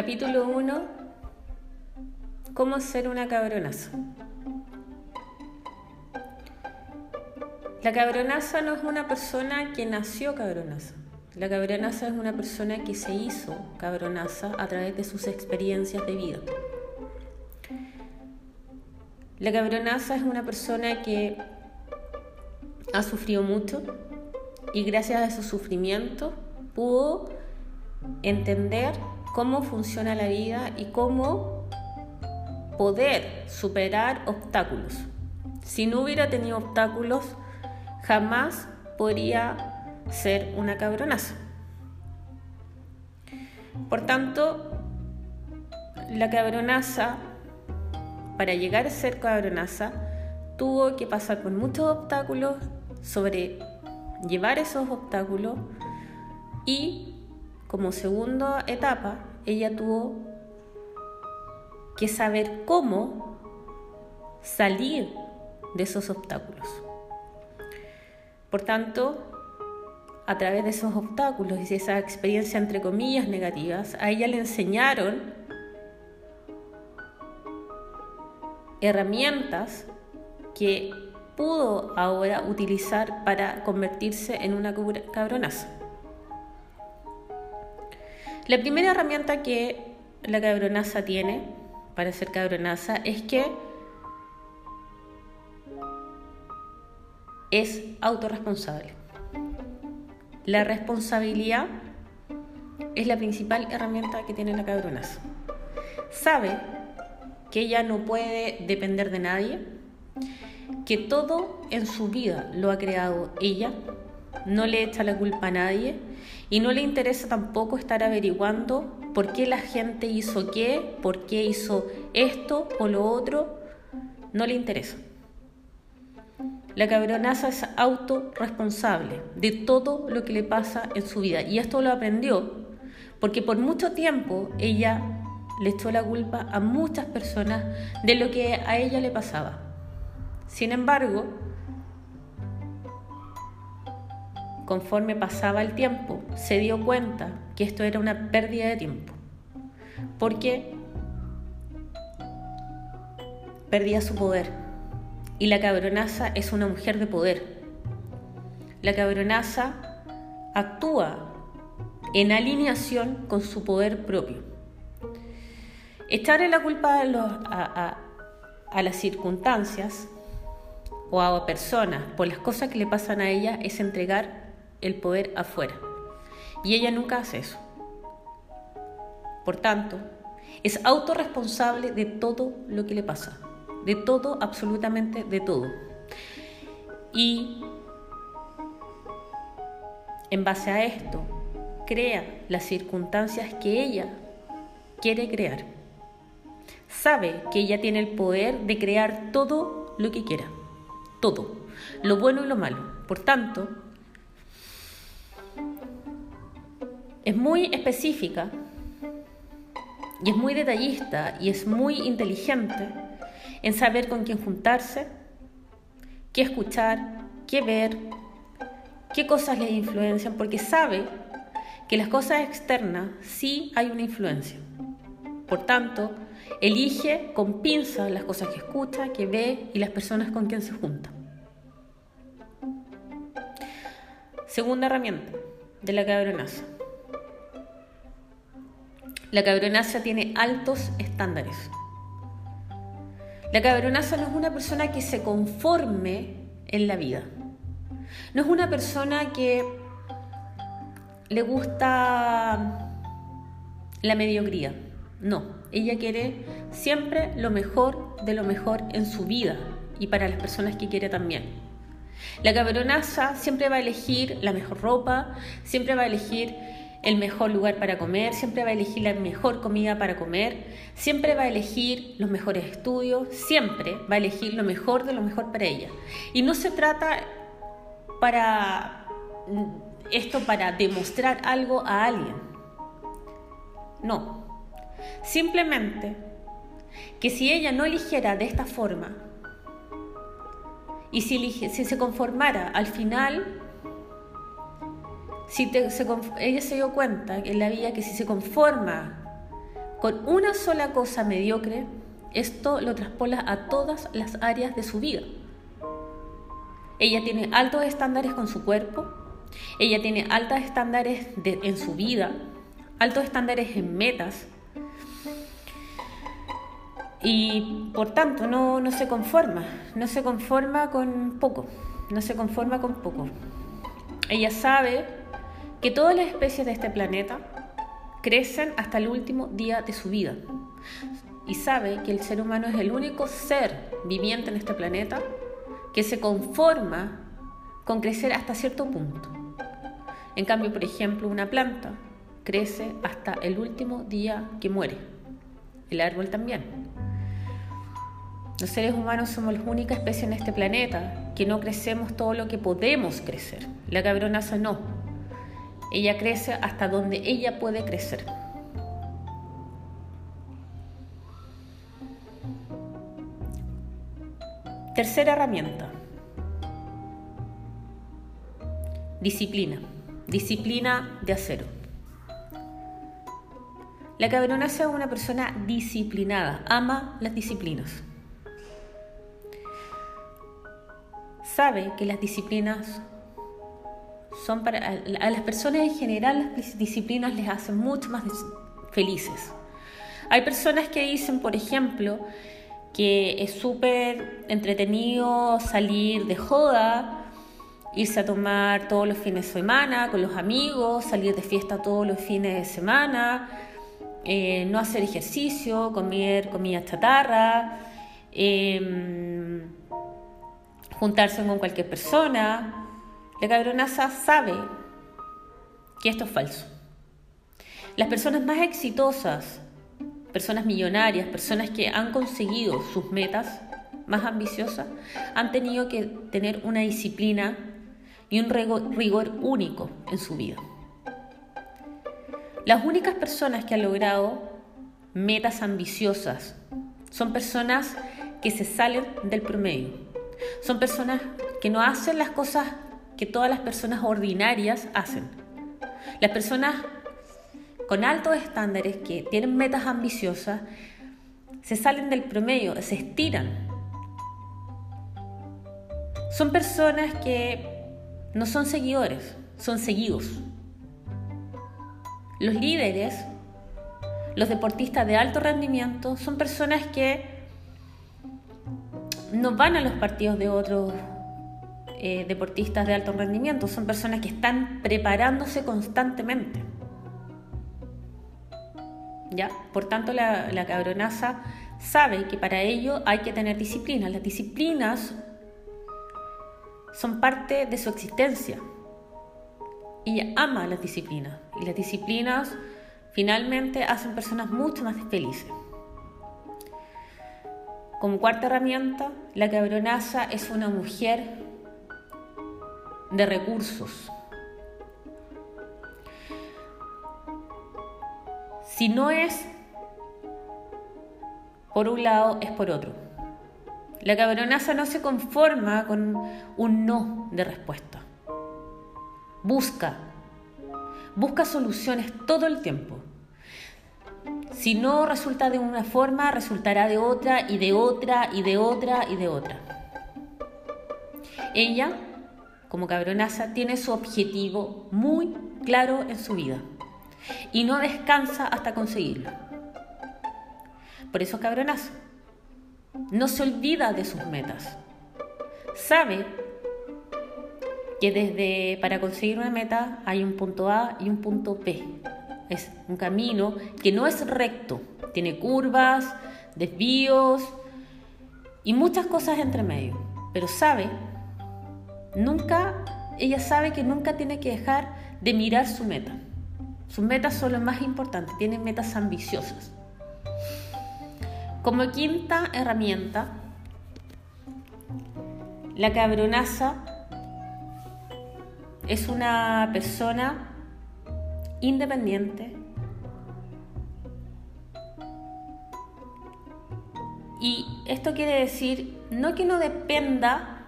Capítulo 1. ¿Cómo ser una cabronaza? La cabronaza no es una persona que nació cabronaza. La cabronaza es una persona que se hizo cabronaza a través de sus experiencias de vida. La cabronaza es una persona que ha sufrido mucho y gracias a su sufrimiento pudo entender cómo funciona la vida y cómo poder superar obstáculos. Si no hubiera tenido obstáculos, jamás podría ser una cabronaza. Por tanto, la cabronaza, para llegar a ser cabronaza, tuvo que pasar por muchos obstáculos, sobre llevar esos obstáculos y como segunda etapa, ella tuvo que saber cómo salir de esos obstáculos. Por tanto, a través de esos obstáculos y de esa experiencia entre comillas negativas, a ella le enseñaron herramientas que pudo ahora utilizar para convertirse en una cabronaza. La primera herramienta que la cabronaza tiene para ser cabronaza es que es autorresponsable. La responsabilidad es la principal herramienta que tiene la cabronaza. Sabe que ella no puede depender de nadie, que todo en su vida lo ha creado ella, no le echa la culpa a nadie y no le interesa tampoco estar averiguando por qué la gente hizo qué, por qué hizo esto o lo otro, no le interesa. La cabronaza es autorresponsable de todo lo que le pasa en su vida y esto lo aprendió porque por mucho tiempo ella le echó la culpa a muchas personas de lo que a ella le pasaba. Sin embargo, conforme pasaba el tiempo, se dio cuenta que esto era una pérdida de tiempo, porque perdía su poder. Y la cabronaza es una mujer de poder. La cabronaza actúa en alineación con su poder propio. Echarle la culpa a, a las circunstancias o a personas por las cosas que le pasan a ella es entregar el poder afuera. Y ella nunca hace eso. Por tanto, es autorresponsable de todo lo que le pasa, de todo, absolutamente de todo. Y en base a esto, crea las circunstancias que ella quiere crear. Sabe que ella tiene el poder de crear todo lo que quiera todo, lo bueno y lo malo. Por tanto, es muy específica y es muy detallista y es muy inteligente en saber con quién juntarse, qué escuchar, qué ver, qué cosas le influencian, porque sabe que las cosas externas sí hay una influencia. Por tanto, Elige con pinza las cosas que escucha, que ve y las personas con quien se junta. Segunda herramienta de la cabronaza. La cabronaza tiene altos estándares. La cabronaza no es una persona que se conforme en la vida. No es una persona que le gusta la mediocridad. No. Ella quiere siempre lo mejor de lo mejor en su vida y para las personas que quiere también. La cabronaza siempre va a elegir la mejor ropa, siempre va a elegir el mejor lugar para comer, siempre va a elegir la mejor comida para comer, siempre va a elegir los mejores estudios, siempre va a elegir lo mejor de lo mejor para ella. Y no se trata para esto para demostrar algo a alguien. No, Simplemente que si ella no eligiera de esta forma y si, se conformara al final, si ella se dio cuenta en la vida que si se conforma con una sola cosa mediocre, esto lo traspola a todas las áreas de su vida. Ella tiene altos estándares con su cuerpo, ella tiene altos estándares en su vida, altos estándares en metas, y por tanto no, no se conforma, no se conforma con poco, no se conforma con poco. Ella sabe que todas las especies de este planeta crecen hasta el último día de su vida y sabe que el ser humano es el único ser viviente en este planeta que se conforma con crecer hasta cierto punto. En cambio, por ejemplo, una planta crece hasta el último día que muere. El árbol también. Los seres humanos somos la única especie en este planeta que no crecemos todo lo que podemos crecer. La cabronaza no. Ella crece hasta donde ella puede crecer. Tercera herramienta. Disciplina. Disciplina de acero. La cabronaza es una persona disciplinada, ama las disciplinas. sabe que las disciplinas son para a las personas en general las disciplinas les hacen mucho más felices. Hay personas que dicen, por ejemplo, que es súper entretenido salir de joda, irse a tomar todos los fines de semana con los amigos, salir de fiesta todos los fines de semana, eh, no hacer ejercicio, comer comida chatarra. Eh, juntarse con cualquier persona. La cabronaza sabe que esto es falso. Las personas más exitosas, personas millonarias, personas que han conseguido sus metas más ambiciosas, han tenido que tener una disciplina y un rigor único en su vida. Las únicas personas que han logrado metas ambiciosas son personas que se salen del promedio, son personas que no hacen las cosas que todas las personas ordinarias hacen. Las personas con altos estándares que tienen metas ambiciosas se salen del promedio, se estiran. Son personas que no son seguidores, son seguidos. Los líderes, los deportistas de alto rendimiento, son personas que no van a los partidos de otros eh, deportistas de alto rendimiento, son personas que están preparándose constantemente. ¿Ya? Por tanto, la, cabronaza sabe que para ello hay que tener disciplina. Las disciplinas son parte de su existencia. Ella ama las disciplinas y las disciplinas finalmente hacen personas mucho más felices. Como cuarta herramienta, la cabronaza es una mujer de recursos. Si no es por un lado, es por otro. La cabronaza no se conforma con un no de respuesta. Busca, busca soluciones todo el tiempo. Si no resulta de una forma, resultará de otra y de otra y de otra y de otra. Ella, como cabronaza, tiene su objetivo muy claro en su vida y no descansa hasta conseguirlo. Por eso cabronaza. No se olvida de sus metas. Sabe que desde para conseguir una meta hay un punto A y un punto B es un camino que no es recto, tiene curvas, desvíos y muchas cosas entre medio. Pero sabe, nunca, ella sabe que nunca tiene que dejar de mirar su meta. Sus metas son lo más importante, tiene metas ambiciosas. Como quinta herramienta, la cabronaza es una persona independiente y esto quiere decir no que no dependa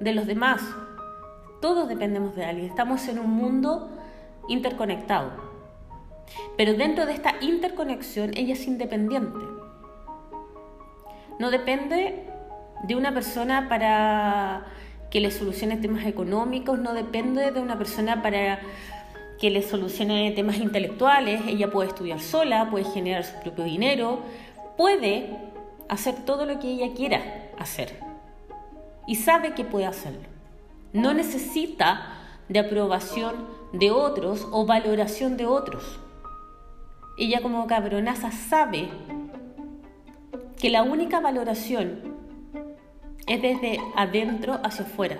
de los demás, todos dependemos de alguien, estamos en un mundo interconectado. Pero dentro de esta interconexión ella es independiente. No depende de una persona para que le solucione temas económicos, no depende de una persona para que le solucione temas intelectuales, ella puede estudiar sola, puede generar su propio dinero, puede hacer todo lo que ella quiera hacer y sabe que puede hacerlo. No necesita de aprobación de otros o valoración de otros. Ella como cabronaza sabe que la única valoración es desde adentro hacia afuera.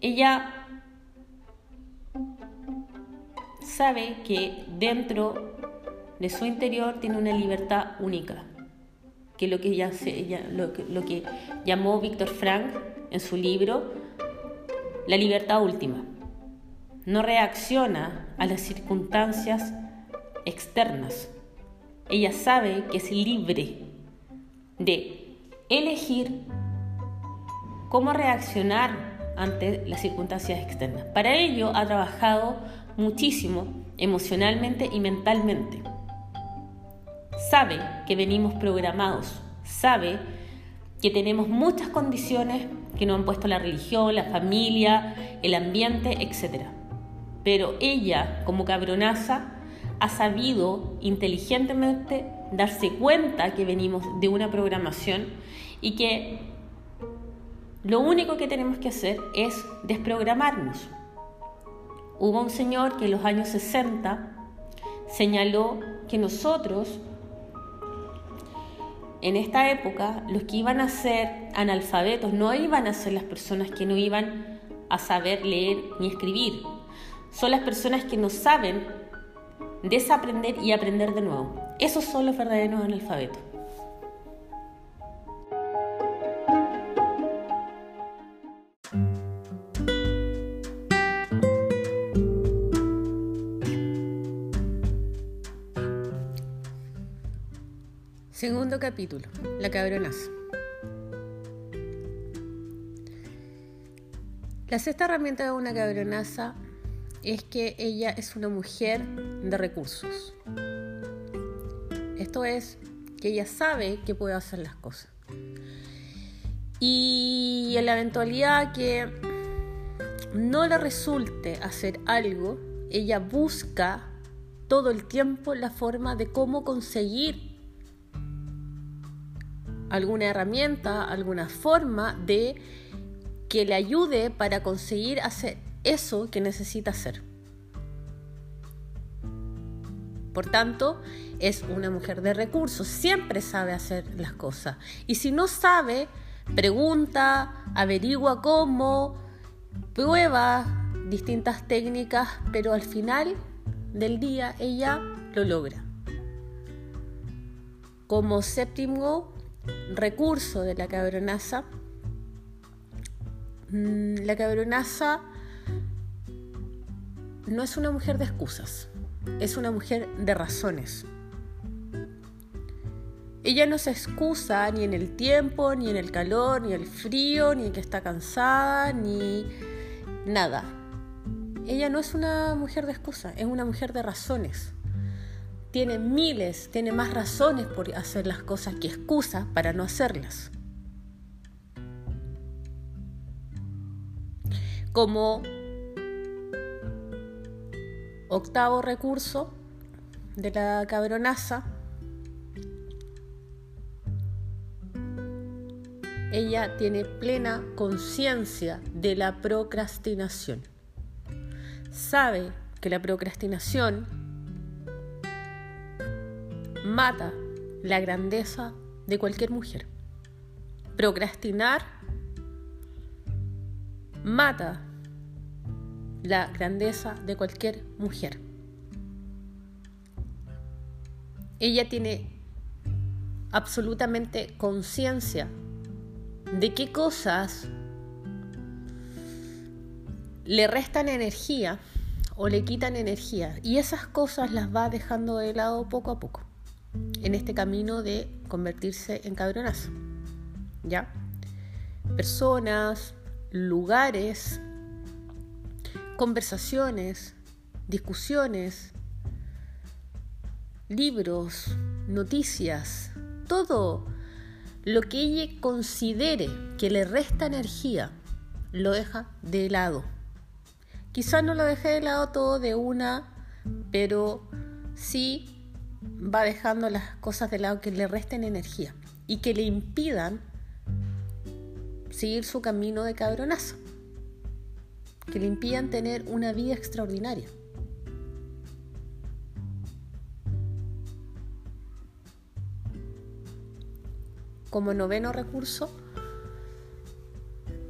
Ella sabe que dentro de su interior tiene una libertad única, que lo que, lo, lo que llamó Víctor Frank en su libro La libertad última. No reacciona a las circunstancias externas. Ella sabe que es libre de elegir cómo reaccionar ante las circunstancias externas. Para ello ha trabajado muchísimo emocionalmente y mentalmente. Sabe que venimos programados, sabe que tenemos muchas condiciones que nos han puesto la religión, la familia, el ambiente, etc. Pero ella, como cabronaza, ha sabido inteligentemente darse cuenta que venimos de una programación y que lo único que tenemos que hacer es desprogramarnos. Hubo un señor que en los años 60 señaló que nosotros, en esta época, los que iban a ser analfabetos no iban a ser las personas que no iban a saber leer ni escribir, son las personas que no saben desaprender y aprender de nuevo. Esos son los verdaderos analfabetos. Segundo capítulo, la cabronaza. La sexta herramienta de una cabronaza es que ella es una mujer de recursos. Esto es que ella sabe que puede hacer las cosas. Y en la eventualidad que no le resulte hacer algo, ella busca todo el tiempo la forma de cómo conseguir alguna herramienta, alguna forma de que le ayude para conseguir hacer eso que necesita hacer. Por tanto, es una mujer de recursos, siempre sabe hacer las cosas. Y si no sabe, pregunta, averigua cómo, prueba distintas técnicas, pero al final del día ella lo logra. Como séptimo recurso de la cabronaza. Mm, la cabronaza no es una mujer de excusas, es una mujer de razones. Ella no se excusa ni en el tiempo, ni en el calor, ni el frío, ni que está cansada, ni nada. Ella no es una mujer de excusas, es una mujer de razones tiene miles, tiene más razones por hacer las cosas que excusas para no hacerlas. Como octavo recurso de la cabronaza, ella tiene plena conciencia de la procrastinación. Sabe que la procrastinación mata la grandeza de cualquier mujer. Procrastinar mata la grandeza de cualquier mujer. Ella tiene absolutamente conciencia de qué cosas le restan energía o le quitan energía y esas cosas las va dejando de lado poco a poco en este camino de convertirse en cabronazo. ¿Ya? Personas, lugares, conversaciones, discusiones, libros, noticias, todo lo que ella considere que le resta energía, lo deja de lado. Quizás no lo deje de lado todo de una, pero sí va dejando las cosas de lado que le resten energía y que le impidan seguir su camino de cabronazo, que le impidan tener una vida extraordinaria. Como noveno recurso,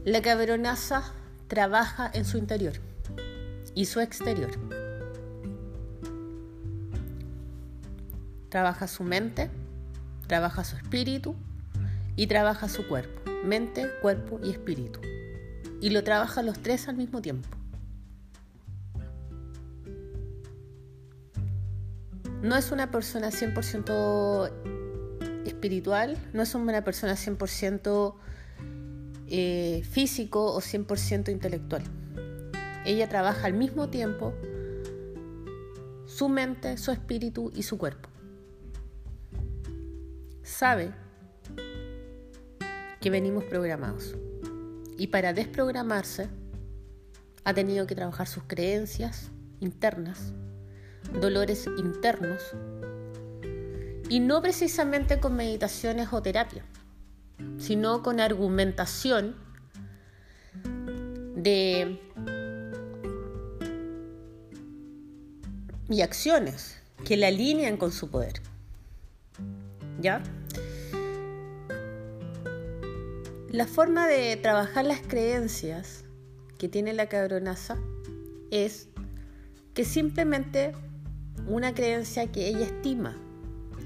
la cabronaza trabaja en su interior y su exterior. Trabaja su mente, trabaja su espíritu y trabaja su cuerpo. Mente, cuerpo y espíritu. Y lo trabaja los tres al mismo tiempo. No es una persona 100% espiritual, no es una persona 100% eh, físico o 100% intelectual. Ella trabaja al mismo tiempo su mente, su espíritu y su cuerpo. Sabe que venimos programados y para desprogramarse ha tenido que trabajar sus creencias internas, dolores internos y no precisamente con meditaciones o terapia, sino con argumentación de y acciones que la alinean con su poder. ¿Ya? La forma de trabajar las creencias que tiene la cabronaza es que simplemente una creencia que ella estima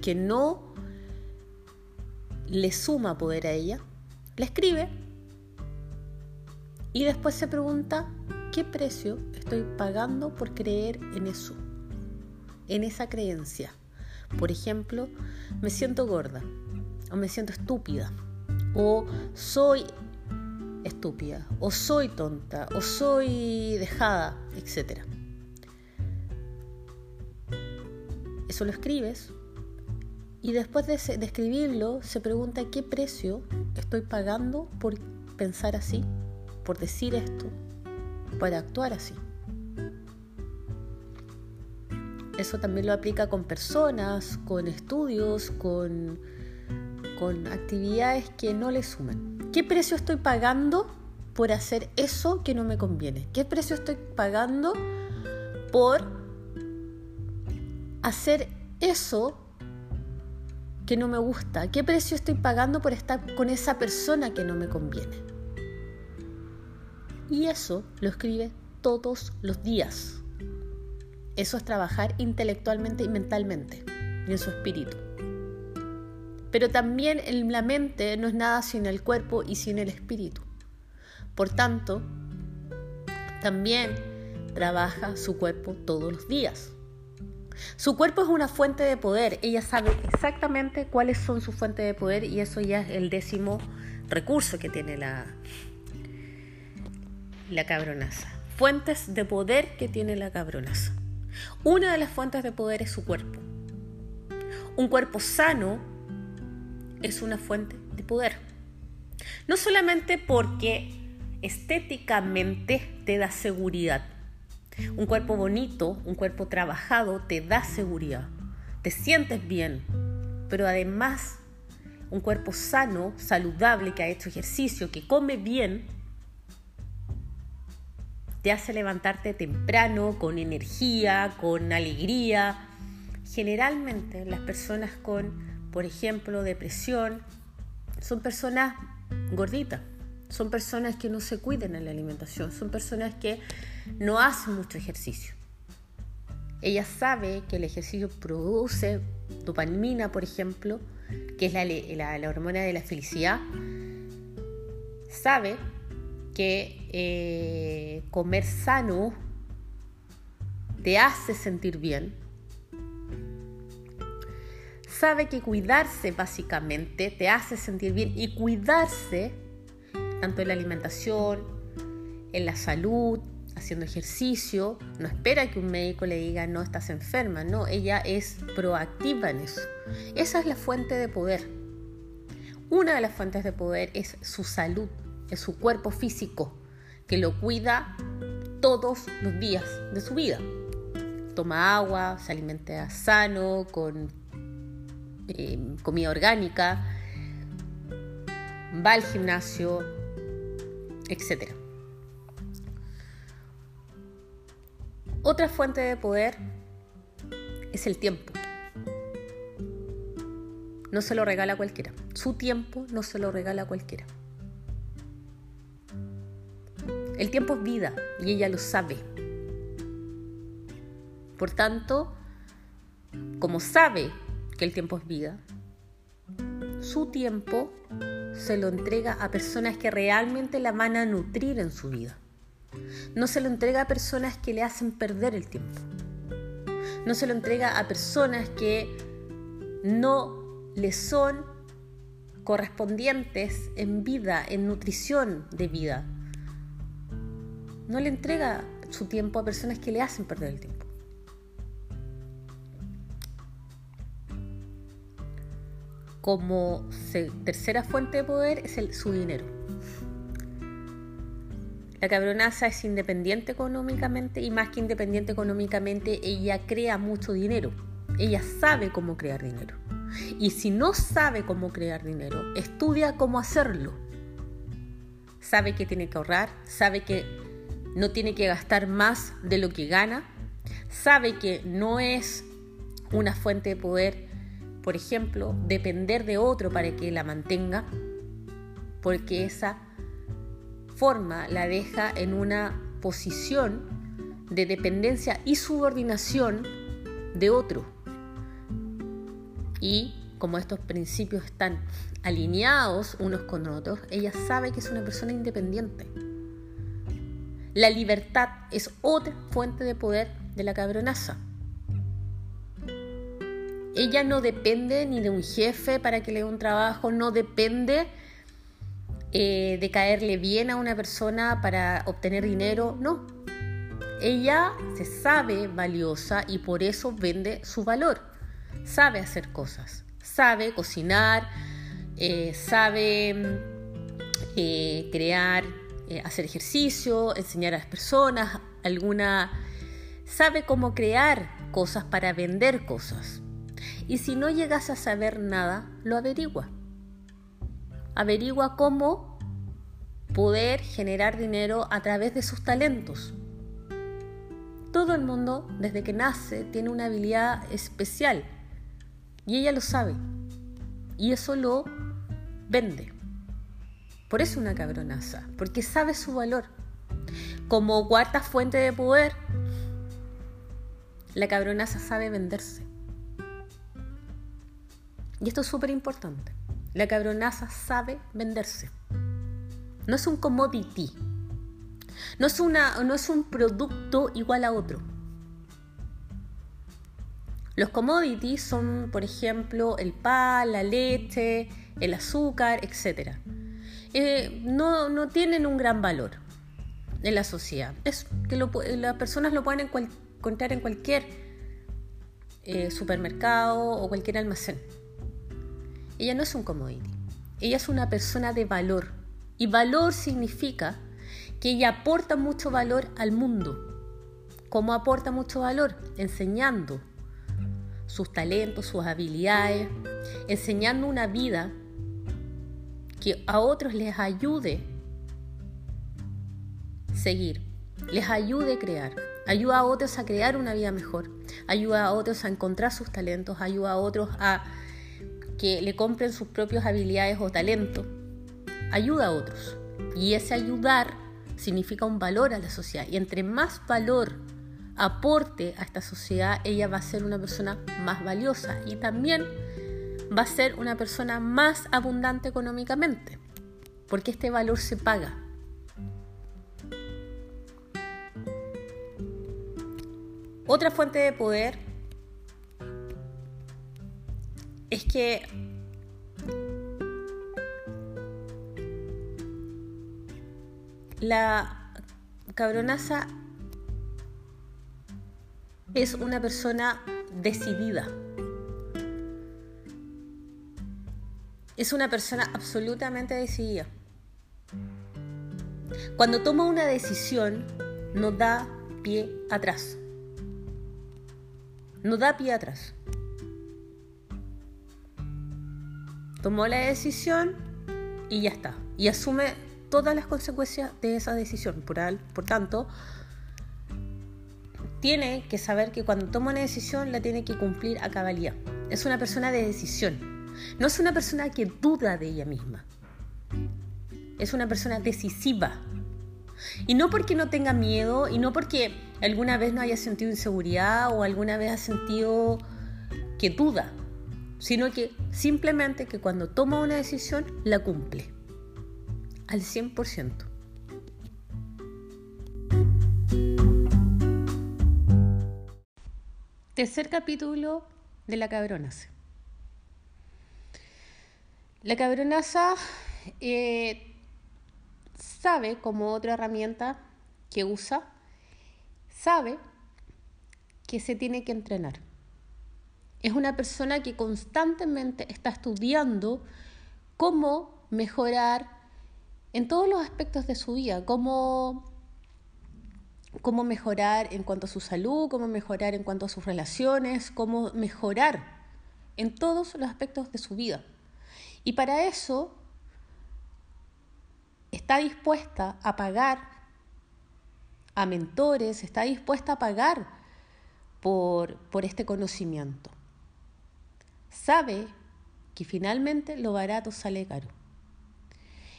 que no le suma poder a ella, la escribe y después se pregunta qué precio estoy pagando por creer en eso, en esa creencia. Por ejemplo, me siento gorda o me siento estúpida o soy estúpida o soy tonta o soy dejada, etc. Eso lo escribes y después de, escribirlo, se pregunta qué precio estoy pagando por pensar así, por decir esto, por actuar así. Eso también lo aplica con personas, con estudios, con, con actividades que no le suman. ¿Qué precio estoy pagando por hacer eso que no me conviene? ¿Qué precio estoy pagando por hacer eso que no me gusta? ¿Qué precio estoy pagando por estar con esa persona que no me conviene? Y eso lo escribe todos los días. Eso es trabajar intelectualmente y mentalmente en su espíritu. Pero también en la mente no es nada sin el cuerpo y sin el espíritu. Por tanto, también trabaja su cuerpo todos los días. Su cuerpo es una fuente de poder. Ella sabe exactamente cuáles son sus fuentes de poder y eso ya es el décimo recurso que tiene la, la cabronaza. Fuentes de poder que tiene la cabronaza. Una de las fuentes de poder es su cuerpo. Un cuerpo sano es una fuente de poder. No solamente porque estéticamente te da seguridad, un cuerpo bonito, un cuerpo trabajado te da seguridad, te sientes bien, pero además un cuerpo sano, saludable, que ha hecho ejercicio, que come bien, te hace levantarte temprano, con energía, con alegría. Generalmente las personas con, por ejemplo, depresión, son personas gorditas, son personas que no se cuiden en la alimentación, son personas que no hace mucho ejercicio. Ella sabe que el ejercicio produce dopamina, por ejemplo, que es la, hormona de la felicidad. Sabe que eh, comer sano te hace sentir bien. Sabe que cuidarse básicamente te hace sentir bien y cuidarse tanto en la alimentación, en la salud, haciendo ejercicio, no espera que un médico le diga no estás enferma, no, ella es proactiva en eso. Esa es la fuente de poder. Una de las fuentes de poder es su salud, es su cuerpo físico, que lo cuida todos los días de su vida. Toma agua, se alimenta sano, con eh, comida orgánica, va al gimnasio, etc. Otra fuente de poder es el tiempo. No se lo regala cualquiera. Su tiempo no se lo regala cualquiera. El tiempo es vida y ella lo sabe. Por tanto, como sabe que el tiempo es vida, su tiempo se lo entrega a personas que realmente la van a nutrir en su vida. No se lo entrega a personas que le hacen perder el tiempo. No se lo entrega a personas que no le son correspondientes en vida, en nutrición de vida no le entrega su tiempo a personas que le hacen perder el tiempo. Como tercera fuente de poder es el, su dinero. La cabronaza es independiente económicamente y más que independiente económicamente, ella crea mucho dinero. Ella sabe cómo crear dinero. Y si no sabe cómo crear dinero, estudia cómo hacerlo. Sabe que tiene que ahorrar, sabe que no tiene que gastar más de lo que gana, sabe que no es una fuente de poder, por ejemplo, depender de otro para que la mantenga, porque esa forma la deja en una posición de dependencia y subordinación de otro. Y como estos principios están alineados unos con otros, ella sabe que es una persona independiente. La libertad es otra fuente de poder de la cabronaza. Ella no depende ni de un jefe para que le dé un trabajo, no depende eh, de caerle bien a una persona para obtener dinero, no. Ella se sabe valiosa y por eso vende su valor. Sabe hacer cosas, sabe cocinar, eh, sabe eh, crear eh, hacer ejercicio, enseñar a las personas, alguna sabe cómo crear cosas para vender cosas. Y si no llegas a saber nada, lo averigua. Averigua cómo poder generar dinero a través de sus talentos. Todo el mundo, desde que nace, tiene una habilidad especial y ella lo sabe. Y eso lo vende. Por eso una cabronaza, porque sabe su valor. Como cuarta fuente de poder, la cabronaza sabe venderse. Y esto es súper importante. La cabronaza sabe venderse. No es un commodity. No es, una, no es un producto igual a otro. Los commodities son, por ejemplo, el pan, la leche, el azúcar, etc. Eh, no, no, tienen un gran valor en la sociedad. Es que las personas lo pueden encontrar en cualquier eh, supermercado o cualquier almacén. Ella no es un commodity, ella es una persona de valor. Y valor significa que ella aporta mucho valor al mundo. ¿Cómo aporta mucho valor? Enseñando sus talentos, sus habilidades, enseñando una vida a otros les ayude seguir, les ayude crear, ayuda a otros a crear una vida mejor, ayuda a otros a encontrar sus talentos, ayuda a otros a que le compren sus propias habilidades o talentos, ayuda a otros. Y ese ayudar significa un valor a la sociedad. Y entre más valor aporte a esta sociedad, ella va a ser una persona más valiosa. Y también va a ser una persona más abundante económicamente, porque este valor se paga. Otra fuente de poder es que la cabronaza es una persona decidida. Es una persona absolutamente decidida. Cuando toma una decisión, no da pie atrás. No da pie atrás. Tomó la decisión y ya está. Y asume todas las consecuencias de esa decisión. Por, por tanto, tiene que saber que cuando toma una decisión la tiene que cumplir a cabalidad. Es una persona de decisión. No es una persona que duda de ella misma. Es una persona decisiva. Y no porque no tenga miedo y no porque alguna vez no haya sentido inseguridad o alguna vez ha sentido que duda, sino que simplemente que cuando toma una decisión la cumple al 100%. Tercer capítulo de la cabronaza. La cabronaza eh, sabe, como otra herramienta que usa, sabe que se tiene que entrenar. Es una persona que constantemente está estudiando cómo mejorar en todos los aspectos de su vida, cómo, cómo mejorar en cuanto a su salud, cómo mejorar en cuanto a sus relaciones, cómo mejorar en todos los aspectos de su vida. Y para eso está dispuesta a pagar a mentores, está dispuesta a pagar por, por este conocimiento. Sabe que finalmente lo barato sale caro.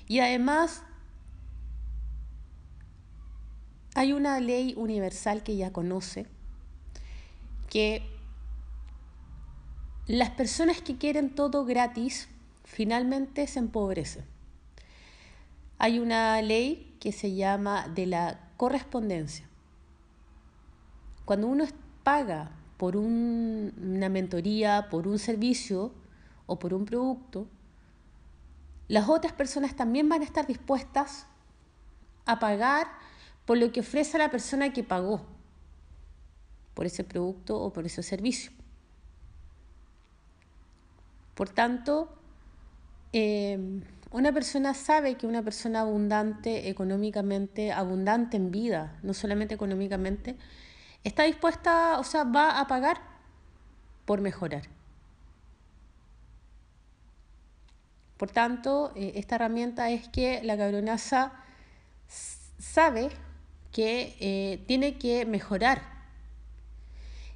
Y además hay una ley universal que ella conoce, que las personas que quieren todo gratis finalmente se empobrecen. Hay una ley que se llama de la correspondencia. Cuando uno paga por una mentoría, por un servicio o por un producto, las otras personas también van a estar dispuestas a pagar por lo que ofrece la persona que pagó por ese producto o por ese servicio. Por tanto, em, una persona sabe que una persona abundante económicamente, abundante en vida, no solamente económicamente, está dispuesta, o sea, va a pagar por mejorar. Por tanto, eh, esta herramienta es que la cabronaza sabe que eh, tiene que mejorar.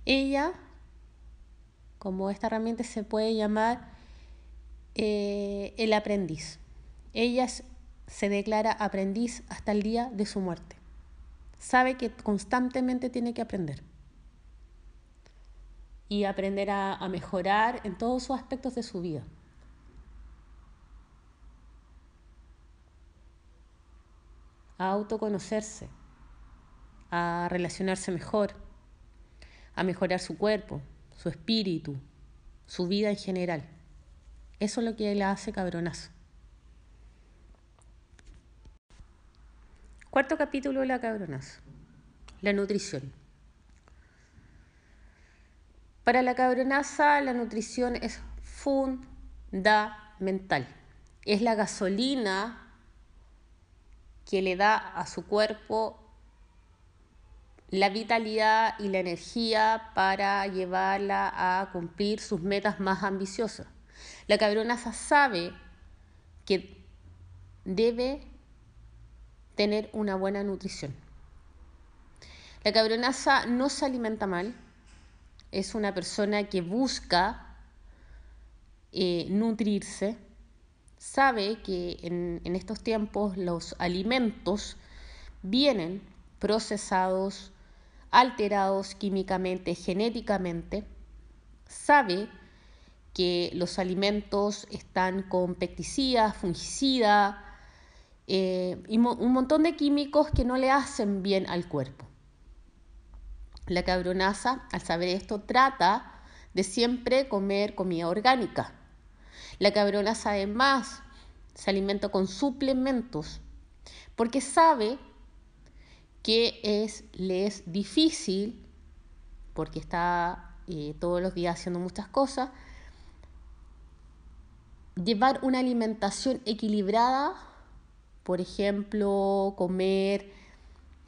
Ella, como esta herramienta se puede llamar eh, el aprendiz. Ella se declara aprendiz hasta el día de su muerte. Sabe que constantemente tiene que aprender. Y aprender a mejorar en todos los aspectos de su vida. a autoconocerse, a relacionarse mejor, a mejorar su cuerpo, su espíritu, su vida en general. Eso es lo que la hace cabronazo. Cuarto capítulo de la cabronazo. La nutrición. Para la cabronaza la nutrición es fundamental. Es la gasolina que le da a su cuerpo la vitalidad y la energía para llevarla a cumplir sus metas más ambiciosas. La cabronaza sabe que debe tener una buena nutrición. La cabronaza no se alimenta mal, es una persona que busca eh, nutrirse, sabe que en, estos tiempos los alimentos vienen procesados, alterados químicamente, genéticamente, sabe que los alimentos están con pesticidas, fungicidas eh, y un montón de químicos que no le hacen bien al cuerpo. La cabronaza, al saber esto, trata de siempre comer comida orgánica la cabrona sabe más, se alimenta con suplementos, porque sabe que es, le es difícil porque está eh, todos los días haciendo muchas cosas, llevar una alimentación equilibrada, por ejemplo, comer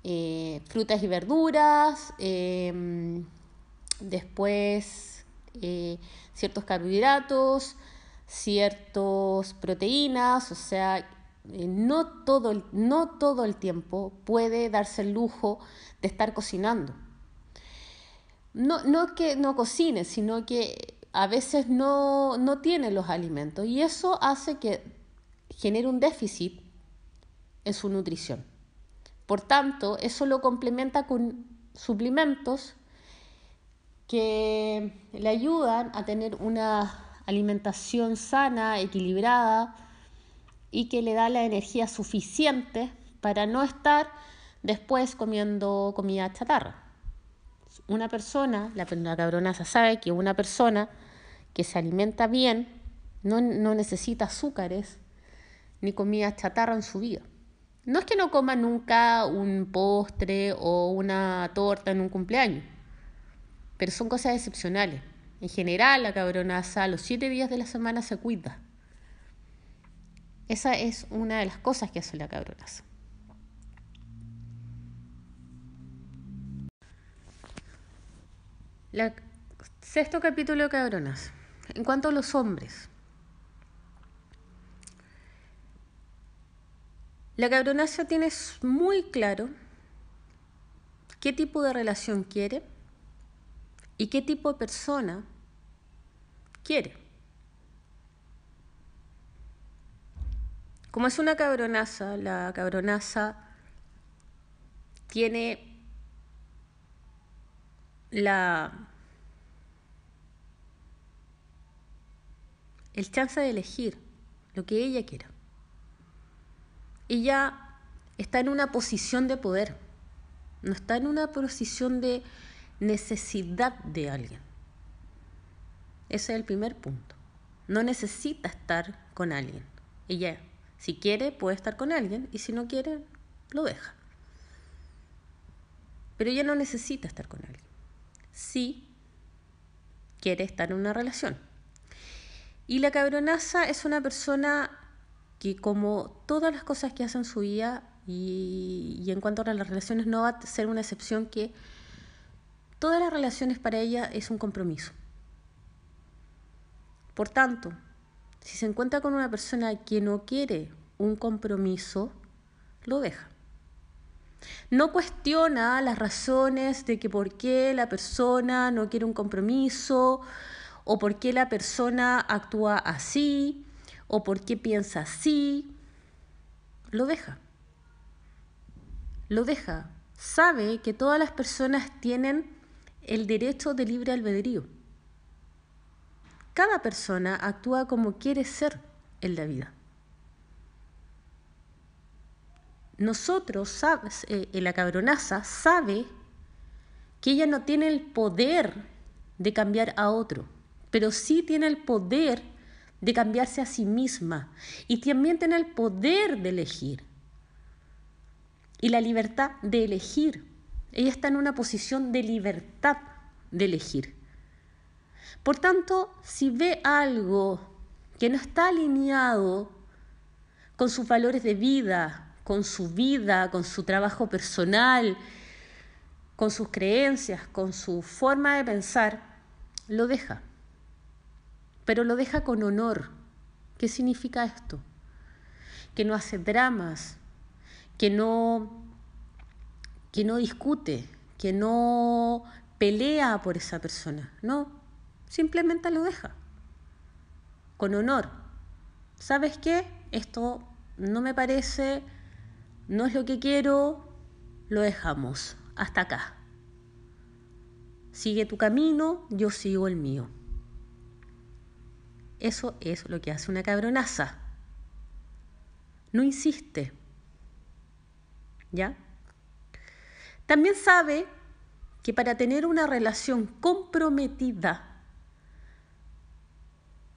eh, frutas y verduras, em, después eh, ciertos carbohidratos, ciertas proteínas, o sea, eh, no, todo el, no todo el tiempo puede darse el lujo de estar cocinando. No, no que no cocine, sino que a veces no, no tiene los alimentos y eso hace que genere un déficit en su nutrición. Por tanto, eso lo complementa con suplementos que le ayudan a tener una alimentación sana, equilibrada y que le da la energía suficiente para no estar después comiendo comida chatarra. Una persona, la, la cabronaza sabe que una persona que se alimenta bien no, no necesita azúcares ni comida chatarra en su vida. No es que no coma nunca un postre o una torta en un cumpleaños, pero son cosas excepcionales. En general, la cabronaza los siete días de la semana se cuida. Esa es una de las cosas que hace la cabronaza. Sexto capítulo de cabronas. En cuanto a los hombres. La cabronaza tiene muy claro qué tipo de relación quiere y qué tipo de persona quiere. Como es una cabronaza, la cabronaza tiene la el chance de elegir lo que ella quiera. Ella está en una posición de poder, no está en una posición de necesidad de alguien. Ese es el primer punto. No necesita estar con alguien. Ella, si quiere, puede estar con alguien y si no quiere, lo deja. Pero ella no necesita estar con alguien. Sí quiere estar en una relación. Y la cabronaza es una persona que como todas las cosas que hace en su vida y, y en cuanto a las relaciones no va a ser una excepción que Todas las relaciones para ella es un compromiso. Por tanto, si se encuentra con una persona que no quiere un compromiso, lo deja. No cuestiona las razones de que por qué la persona no quiere un compromiso o por qué la persona actúa así o por qué piensa así. Lo deja. Lo deja. Sabe que todas las personas tienen el derecho de libre albedrío. Cada persona actúa como quiere ser en la vida. Nosotros, sabes, eh, la cabronaza sabe que ella no tiene el poder de cambiar a otro, pero sí tiene el poder de cambiarse a sí misma y también tiene el poder de elegir y la libertad de elegir ella está en una posición de libertad de elegir. Por tanto, si ve algo que no está alineado con sus valores de vida, con su vida, con su trabajo personal, con sus creencias, con su forma de pensar, lo deja. Pero lo deja con honor. ¿Qué significa esto? Que no hace dramas, que no que no discute, que no pelea por esa persona. No, simplemente lo deja. Con honor. ¿Sabes qué? Esto no me parece, no es lo que quiero, lo dejamos. Hasta acá. Sigue tu camino, yo sigo el mío. Eso es lo que hace una cabronaza. No insiste. ¿Ya? También sabe que para tener una relación comprometida,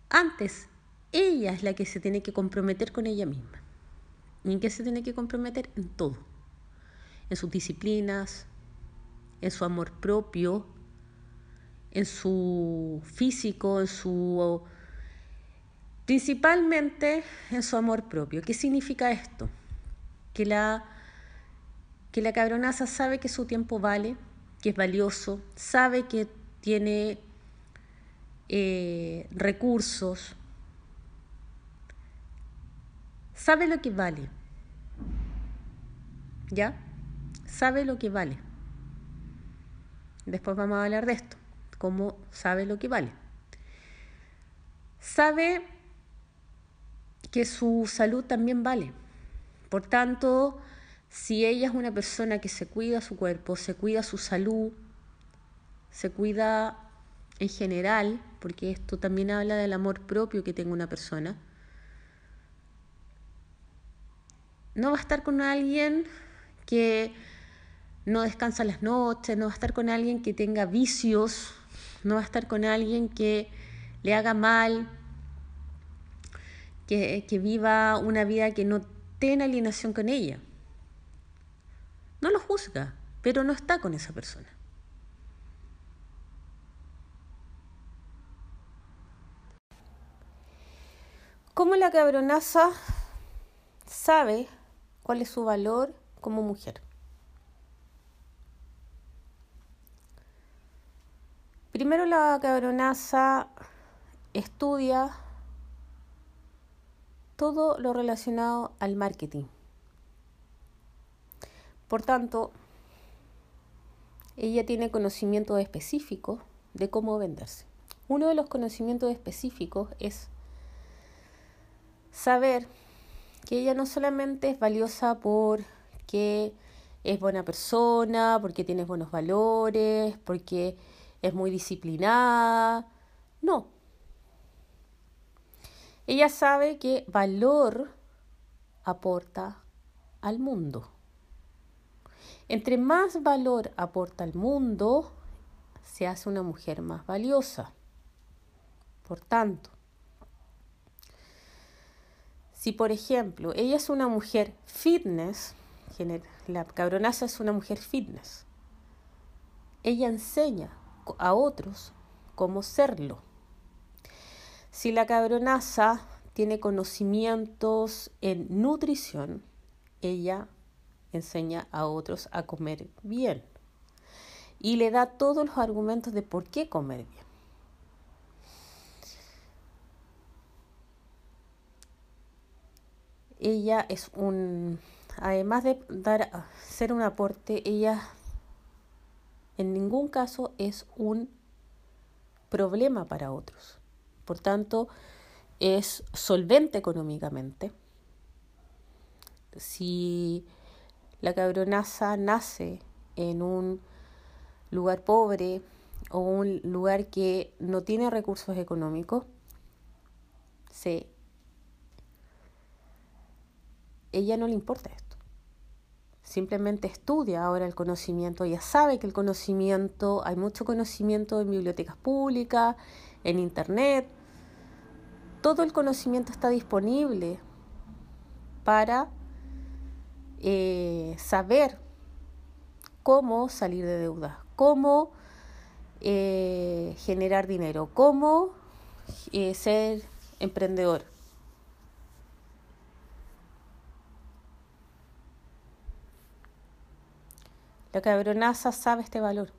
antes ella es la que se tiene que comprometer con ella misma. ¿Y en qué se tiene que comprometer? En todo. En sus disciplinas, en su amor propio, en su físico, en su principalmente en su amor propio. ¿Qué significa esto? Que la, que la cabronaza sabe que su tiempo vale, que es valioso, sabe que tiene eh, recursos, sabe lo que vale. ¿Ya? Sabe lo que vale. Después vamos a hablar de esto, cómo sabe lo que vale. Sabe que su salud también vale. Por tanto, si ella es una persona que se cuida su cuerpo, se cuida su salud, se cuida en general, porque esto también habla del amor propio que tenga una persona, no va a estar con alguien que no descansa las noches, no va a estar con alguien que tenga vicios, no va a estar con alguien que le haga mal, que, que viva una vida que no tenga alineación con ella. No lo juzga, pero no está con esa persona. ¿Cómo la cabronaza sabe cuál es su valor como mujer? Primero la cabronaza estudia todo lo relacionado al marketing. Por tanto, ella tiene conocimientos específicos de cómo venderse. Uno de los conocimientos específicos es saber que ella no solamente es valiosa porque es buena persona, porque tiene buenos valores, porque es muy disciplinada. No. Ella sabe que valor aporta al mundo. Entre más valor aporta al mundo, se hace una mujer más valiosa. Por tanto, si por ejemplo ella es una mujer fitness, la cabronaza es una mujer fitness, ella enseña a otros cómo serlo. Si la cabronaza tiene conocimientos en nutrición, ella enseña a otros a comer bien y le da todos los argumentos de por qué comer bien. ella es un, además de dar, ser un aporte, ella en ningún caso es un problema para otros. Por tanto, es solvente económicamente. Si la cabronaza nace en un lugar pobre o un lugar que no tiene recursos económicos, se ella no le importa esto. Simplemente estudia ahora el conocimiento, ella sabe que el conocimiento, hay mucho conocimiento en bibliotecas públicas, en internet, todo el conocimiento está disponible para eh, saber cómo salir de deuda, cómo eh, generar dinero, cómo eh, ser emprendedor. La cabronaza sabe este valor.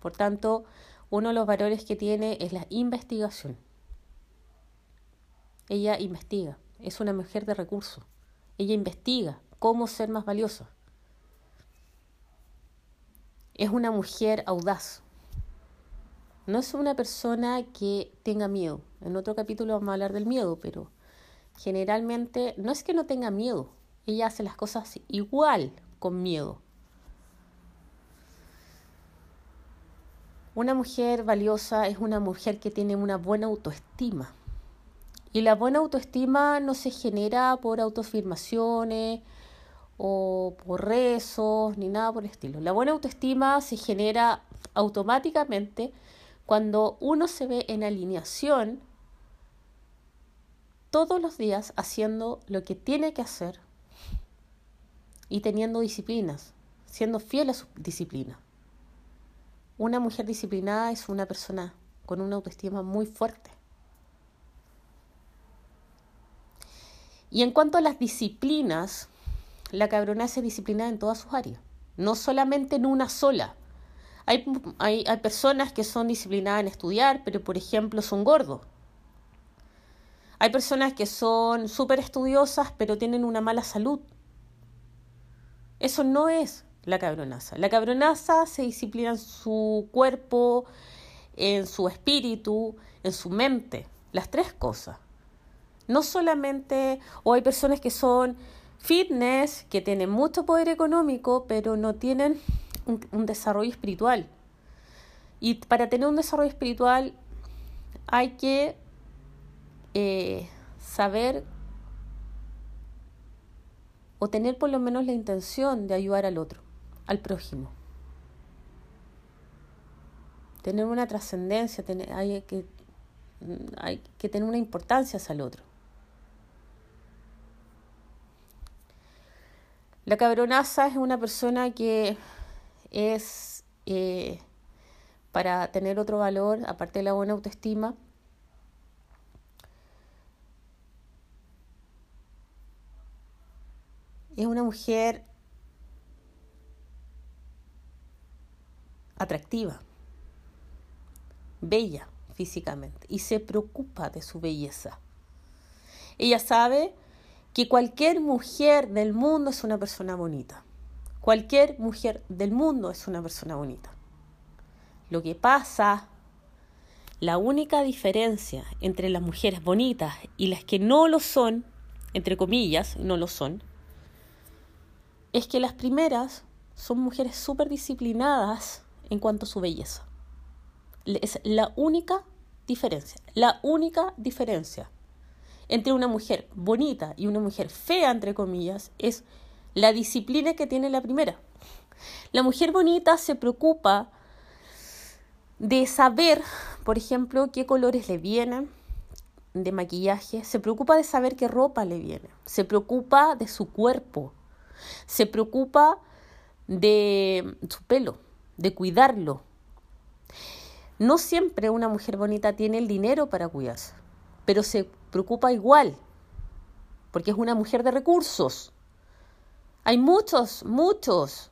Por tanto, uno de los valores que tiene es la investigación. Ella investiga, es una mujer de recursos. Ella investiga cómo ser más valiosa. Es una mujer audaz. No es una persona que tenga miedo. En otro capítulo vamos a hablar del miedo, pero generalmente no es que no tenga miedo. Ella hace las cosas igual con miedo. Una mujer valiosa es una mujer que tiene una buena autoestima. Y la buena autoestima no se genera por autoafirmaciones o por rezos ni nada por el estilo. La buena autoestima se genera automáticamente cuando uno se ve en alineación todos los días haciendo lo que tiene que hacer y teniendo disciplinas, siendo fiel a su disciplina. una mujer disciplinada es una persona con una autoestima muy fuerte. Y en cuanto a las disciplinas, la cabronaza es disciplinada en todas sus áreas, no solamente en una sola. Hay, hay, hay personas que son disciplinadas en estudiar, pero por ejemplo son gordos. Hay personas que son súper estudiosas, pero tienen una mala salud. Eso no es la cabronaza. La cabronaza se disciplina en su cuerpo, en su espíritu, en su mente. Las tres cosas. No solamente, o hay personas que son fitness, que tienen mucho poder económico, pero no tienen un, desarrollo espiritual. Y para tener un desarrollo espiritual hay que eh, saber o tener por lo menos la intención de ayudar al otro, al prójimo. Tener una trascendencia, hay, que, hay que tener una importancia hacia el otro. La cabronaza es una persona que es, eh, para tener otro valor, aparte de la buena autoestima, es una mujer atractiva, bella físicamente y se preocupa de su belleza. Ella sabe que cualquier mujer del mundo es una persona bonita. Cualquier mujer del mundo es una persona bonita. Lo que pasa, la única diferencia entre las mujeres bonitas y las que no lo son, entre comillas, no lo son, es que las primeras son mujeres súper disciplinadas en cuanto a su belleza. Es la única diferencia, la única diferencia entre una mujer bonita y una mujer fea, entre comillas, es la disciplina que tiene la primera. La mujer bonita se preocupa de saber, por ejemplo, qué colores le vienen de maquillaje, se preocupa de saber qué ropa le viene, se preocupa de su cuerpo, se preocupa de su pelo, de cuidarlo. No siempre una mujer bonita tiene el dinero para cuidarse, pero se preocupa igual, porque es una mujer de recursos. Hay muchos, muchos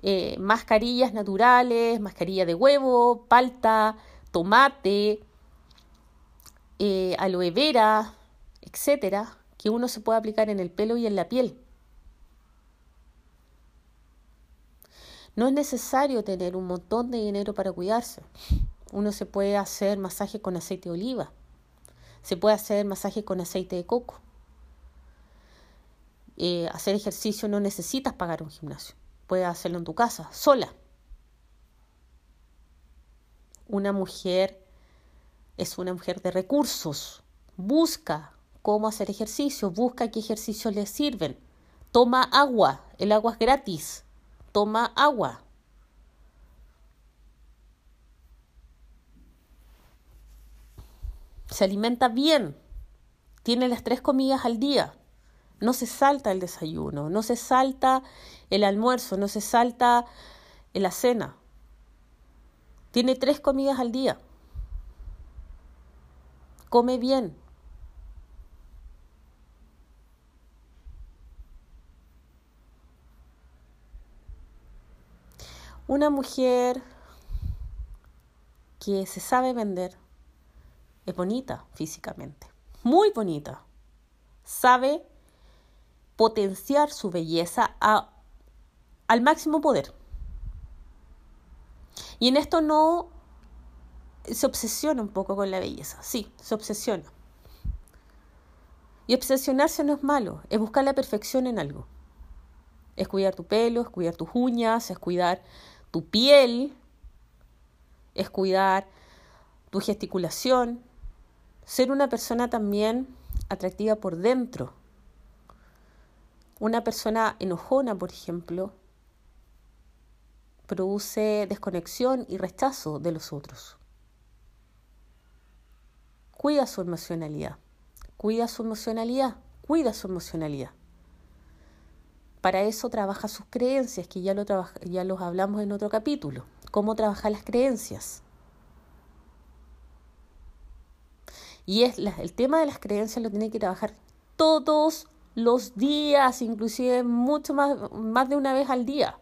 eh, mascarillas naturales, mascarilla de huevo, palta, tomate, eh, aloe vera, etcétera, que uno se puede aplicar en el pelo y en la piel. No es necesario tener un montón de dinero para cuidarse. Uno se puede hacer masaje con aceite de oliva. Se puede hacer masaje con aceite de coco. Eh, hacer ejercicio no necesitas pagar un gimnasio. Puedes hacerlo en tu casa, sola. Una mujer es una mujer de recursos. Busca cómo hacer ejercicio, busca qué ejercicios le sirven. Toma agua, el agua es gratis. Toma agua. Se alimenta bien, tiene las tres comidas al día, no se salta el desayuno, no se salta el almuerzo, no se salta la cena. Tiene tres comidas al día. Come bien. Una mujer que se sabe vender, es bonita físicamente, muy bonita. Sabe potenciar su belleza al máximo poder. Y en esto no se obsesiona un poco con la belleza, sí, se obsesiona. Y obsesionarse no es malo, es buscar la perfección en algo. Es cuidar tu pelo, es cuidar tus uñas, es cuidar tu piel, es cuidar tu gesticulación, ser una persona también atractiva por dentro. Una persona enojona, por ejemplo, produce desconexión y rechazo de los otros. Cuida su emocionalidad, cuida su emocionalidad, cuida su emocionalidad. Para eso trabaja sus creencias, que ya, lo ya los hablamos en otro capítulo. Cómo trabajar las creencias. Y es el tema de las creencias lo tiene que trabajar todos los días, inclusive mucho más, más de una vez al día.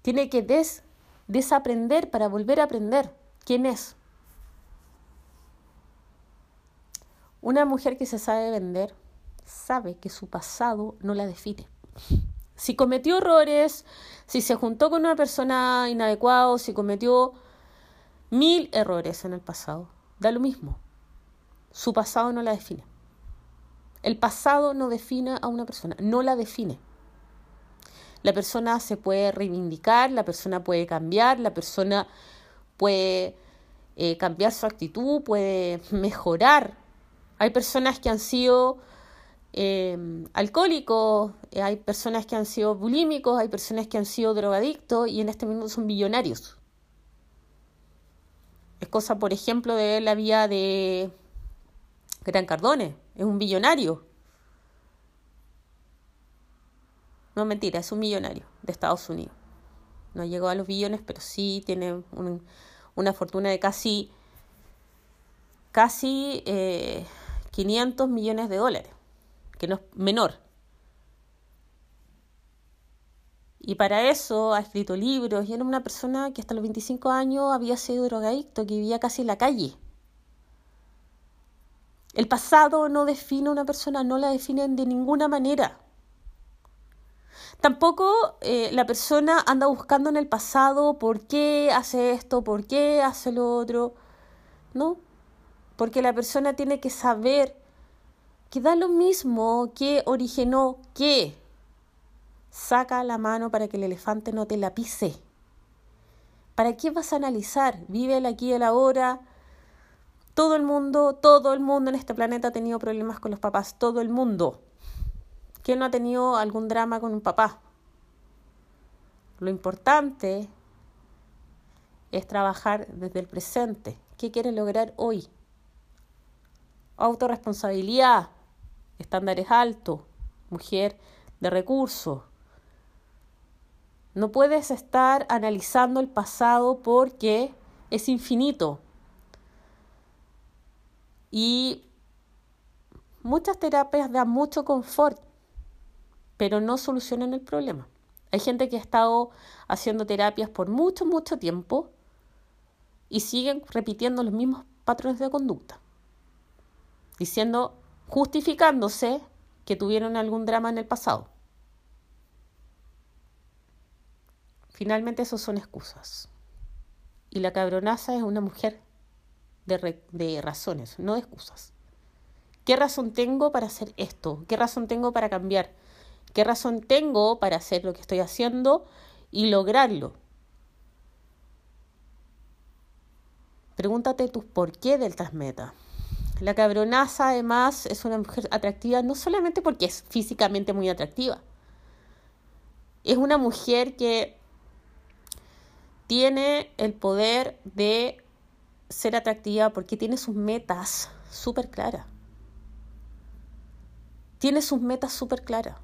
Tiene que des, desaprender para volver a aprender quién es. Una mujer que se sabe vender sabe que su pasado no la define. Si cometió errores, si se juntó con una persona inadecuada, si cometió mil errores en el pasado, da lo mismo. Su pasado no la define. El pasado no define a una persona, no la define. La persona se puede reivindicar, la persona puede cambiar, la persona puede eh, cambiar su actitud, puede mejorar. Hay personas que han sido Em, alcohólicos, eh, hay personas que han sido bulímicos, hay personas que han sido drogadictos y en este momento son billonarios. Es cosa, por ejemplo, de la vía de Gran Cardone, es un billonario. No mentira, es un millonario de Estados Unidos. No llegó a los billones, pero sí tiene una fortuna de casi, casi 500 eh, millones de dólares que no es menor. Y para eso ha escrito libros y era una persona que hasta los 25 años había sido drogadicto, que vivía casi en la calle. El pasado no define a una persona, no la definen de ninguna manera. Tampoco eh, la persona anda buscando en el pasado por qué hace esto, por qué hace lo otro. No, porque la persona tiene que saber que da lo mismo que originó qué. Saca la mano para que el elefante no te la pise. ¿Para qué vas a analizar? Vive el aquí y el ahora. Todo el mundo, todo el mundo en este planeta ha tenido problemas con los papás. Todo el mundo. ¿Quién no ha tenido algún drama con un papá? Lo importante es trabajar desde el presente. ¿Qué quieres lograr hoy? Autoresponsabilidad, estándares altos, mujer de recursos. No puedes estar analizando el pasado porque es infinito. Y muchas terapias dan mucho confort, pero no solucionan el problema. Hay gente que ha estado haciendo terapias por mucho, mucho tiempo y siguen repitiendo los mismos patrones de conducta, diciendo justificándose que tuvieron algún drama en el pasado. Finalmente, esos son excusas. Y la cabronaza es una mujer de, de, razones, no de excusas. ¿Qué razón tengo para hacer esto? ¿Qué razón tengo para cambiar? ¿Qué razón tengo para hacer lo que estoy haciendo y lograrlo? Pregúntate tus por qué del meta. La cabronaza además es una mujer atractiva no solamente porque es físicamente muy atractiva, es una mujer que tiene el poder de ser atractiva porque tiene sus metas súper claras. Tiene sus metas súper claras.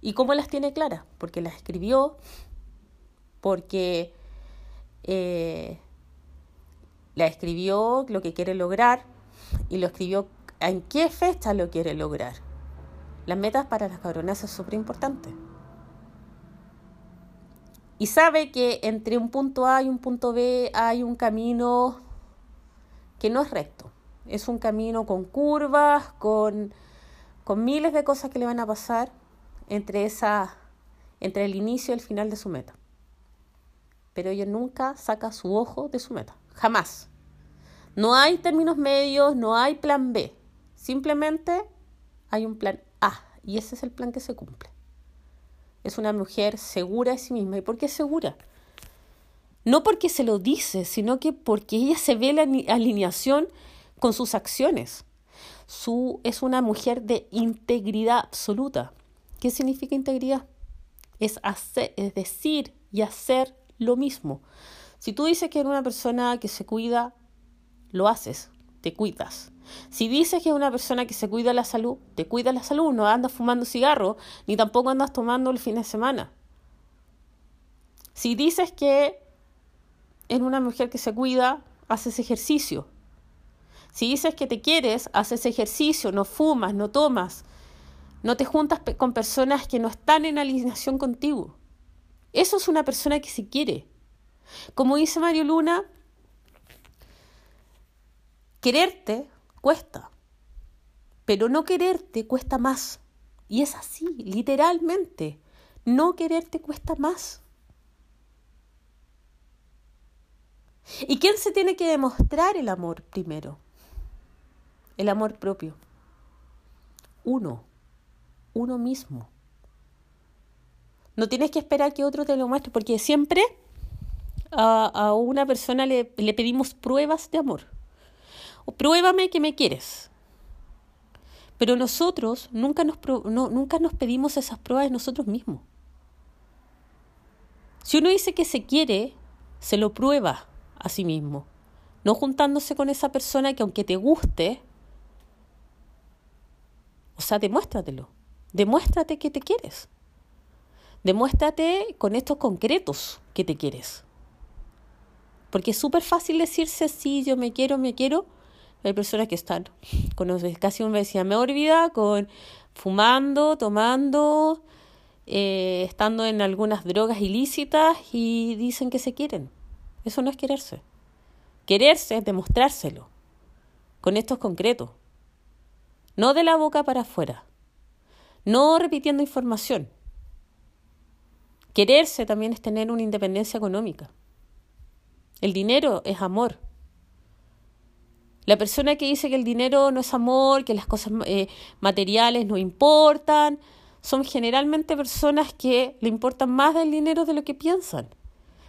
¿Y cómo las tiene claras? Porque las escribió, porque eh, la escribió lo que quiere lograr y lo escribió en qué fecha lo quiere lograr. Las metas para las cabronas es súper importante. Y sabe que entre un punto A y un punto B hay un camino que no es recto. Es un camino con curvas, con, con miles de cosas que le van a pasar entre, esa, entre el inicio y el final de su meta. Pero ella nunca saca su ojo de su meta. Jamás. No hay términos medios, no hay plan B. Simplemente hay un plan A y ese es el plan que se cumple. Es una mujer segura de sí misma. ¿Y por qué segura? No porque se lo dice, sino que porque ella se ve la alineación con sus acciones. Su, es una mujer de integridad absoluta. ¿Qué significa integridad? Es, hacer, es decir y hacer lo mismo. Si tú dices que eres una persona que se cuida, lo haces, te cuidas. Si dices que es una persona que se cuida la salud, te cuida la salud, no andas fumando cigarro, ni tampoco andas tomando el fin de semana. Si dices que es una mujer que se cuida, haces ejercicio. Si dices que te quieres, haces ejercicio, no fumas, no tomas, no te juntas con personas que no están en alineación contigo. Eso es una persona que se quiere. Como dice Mario Luna, quererte cuesta, pero no quererte cuesta más. Y es así, literalmente. No quererte cuesta más. ¿Y quién se tiene que demostrar el amor primero? El amor propio. Uno, uno mismo. No tienes que esperar que otro te lo muestre, porque siempre a, una persona le, le, pedimos pruebas de amor. Pruébame que me quieres. Pero nosotros nunca nos, nunca nos pedimos esas pruebas nosotros mismos. Si uno dice que se quiere, se lo prueba a sí mismo. No juntándose con esa persona que aunque te guste, o sea, demuéstratelo. Demuéstrate que te quieres. Demuéstrate con estos concretos que te quieres. Porque es súper fácil decirse, sí, yo me quiero, me quiero. Hay personas que están con casi decía, me olvida, con fumando, tomando, eh, estando en algunas drogas ilícitas y dicen que se quieren. Eso no es quererse. Quererse es demostrárselo, con estos concretos. No de la boca para afuera. No repitiendo información. Quererse también es tener una independencia económica. El dinero es amor. La persona que dice que el dinero no es amor, que las cosas eh, materiales no importan, son generalmente personas que le importan más del dinero de lo que piensan.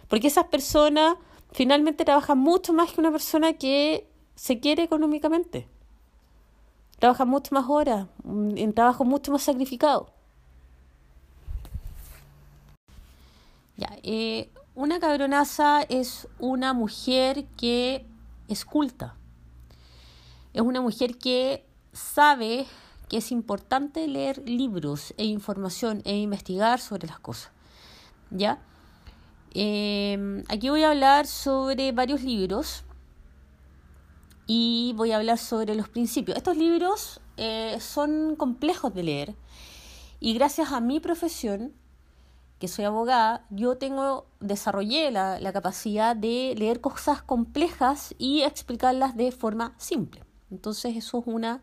Porque esas personas finalmente trabajan mucho más que una persona que se quiere económicamente. Trabajan mucho más horas, mm, en trabajo mucho más sacrificado. Ya, eh, una cabronaza es una mujer que esculta. Es una mujer que sabe que es importante leer libros e información e investigar sobre las cosas. ¿Ya? Em, aquí voy a hablar sobre varios libros y voy a hablar sobre los principios. Estos libros eh, son complejos de leer y gracias a mi profesión, que soy abogada, yo tengo, desarrollé la, la capacidad de leer cosas complejas y explicarlas de forma simple. Entonces eso es una,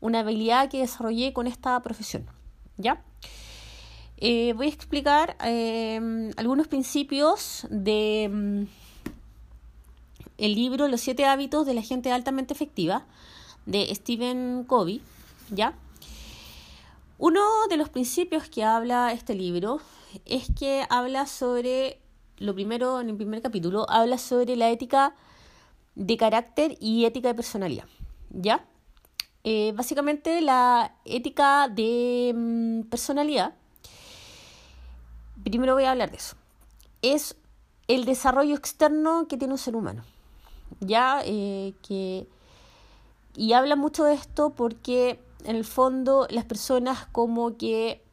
una habilidad que desarrollé con esta profesión. ¿Ya? Eh, voy a explicar em, algunos principios de mm, el libro Los siete hábitos de la gente altamente efectiva de Stephen Covey, ¿ya? Uno de los principios que habla este libro es que habla sobre, lo primero en el primer capítulo, habla sobre la ética de carácter y ética de personalidad, ¿ya? Eh, básicamente la ética de mm, personalidad primero voy a hablar de eso. Es el desarrollo externo que tiene un ser humano. Ya eh, que. Y habla mucho de esto porque en el fondo las personas como que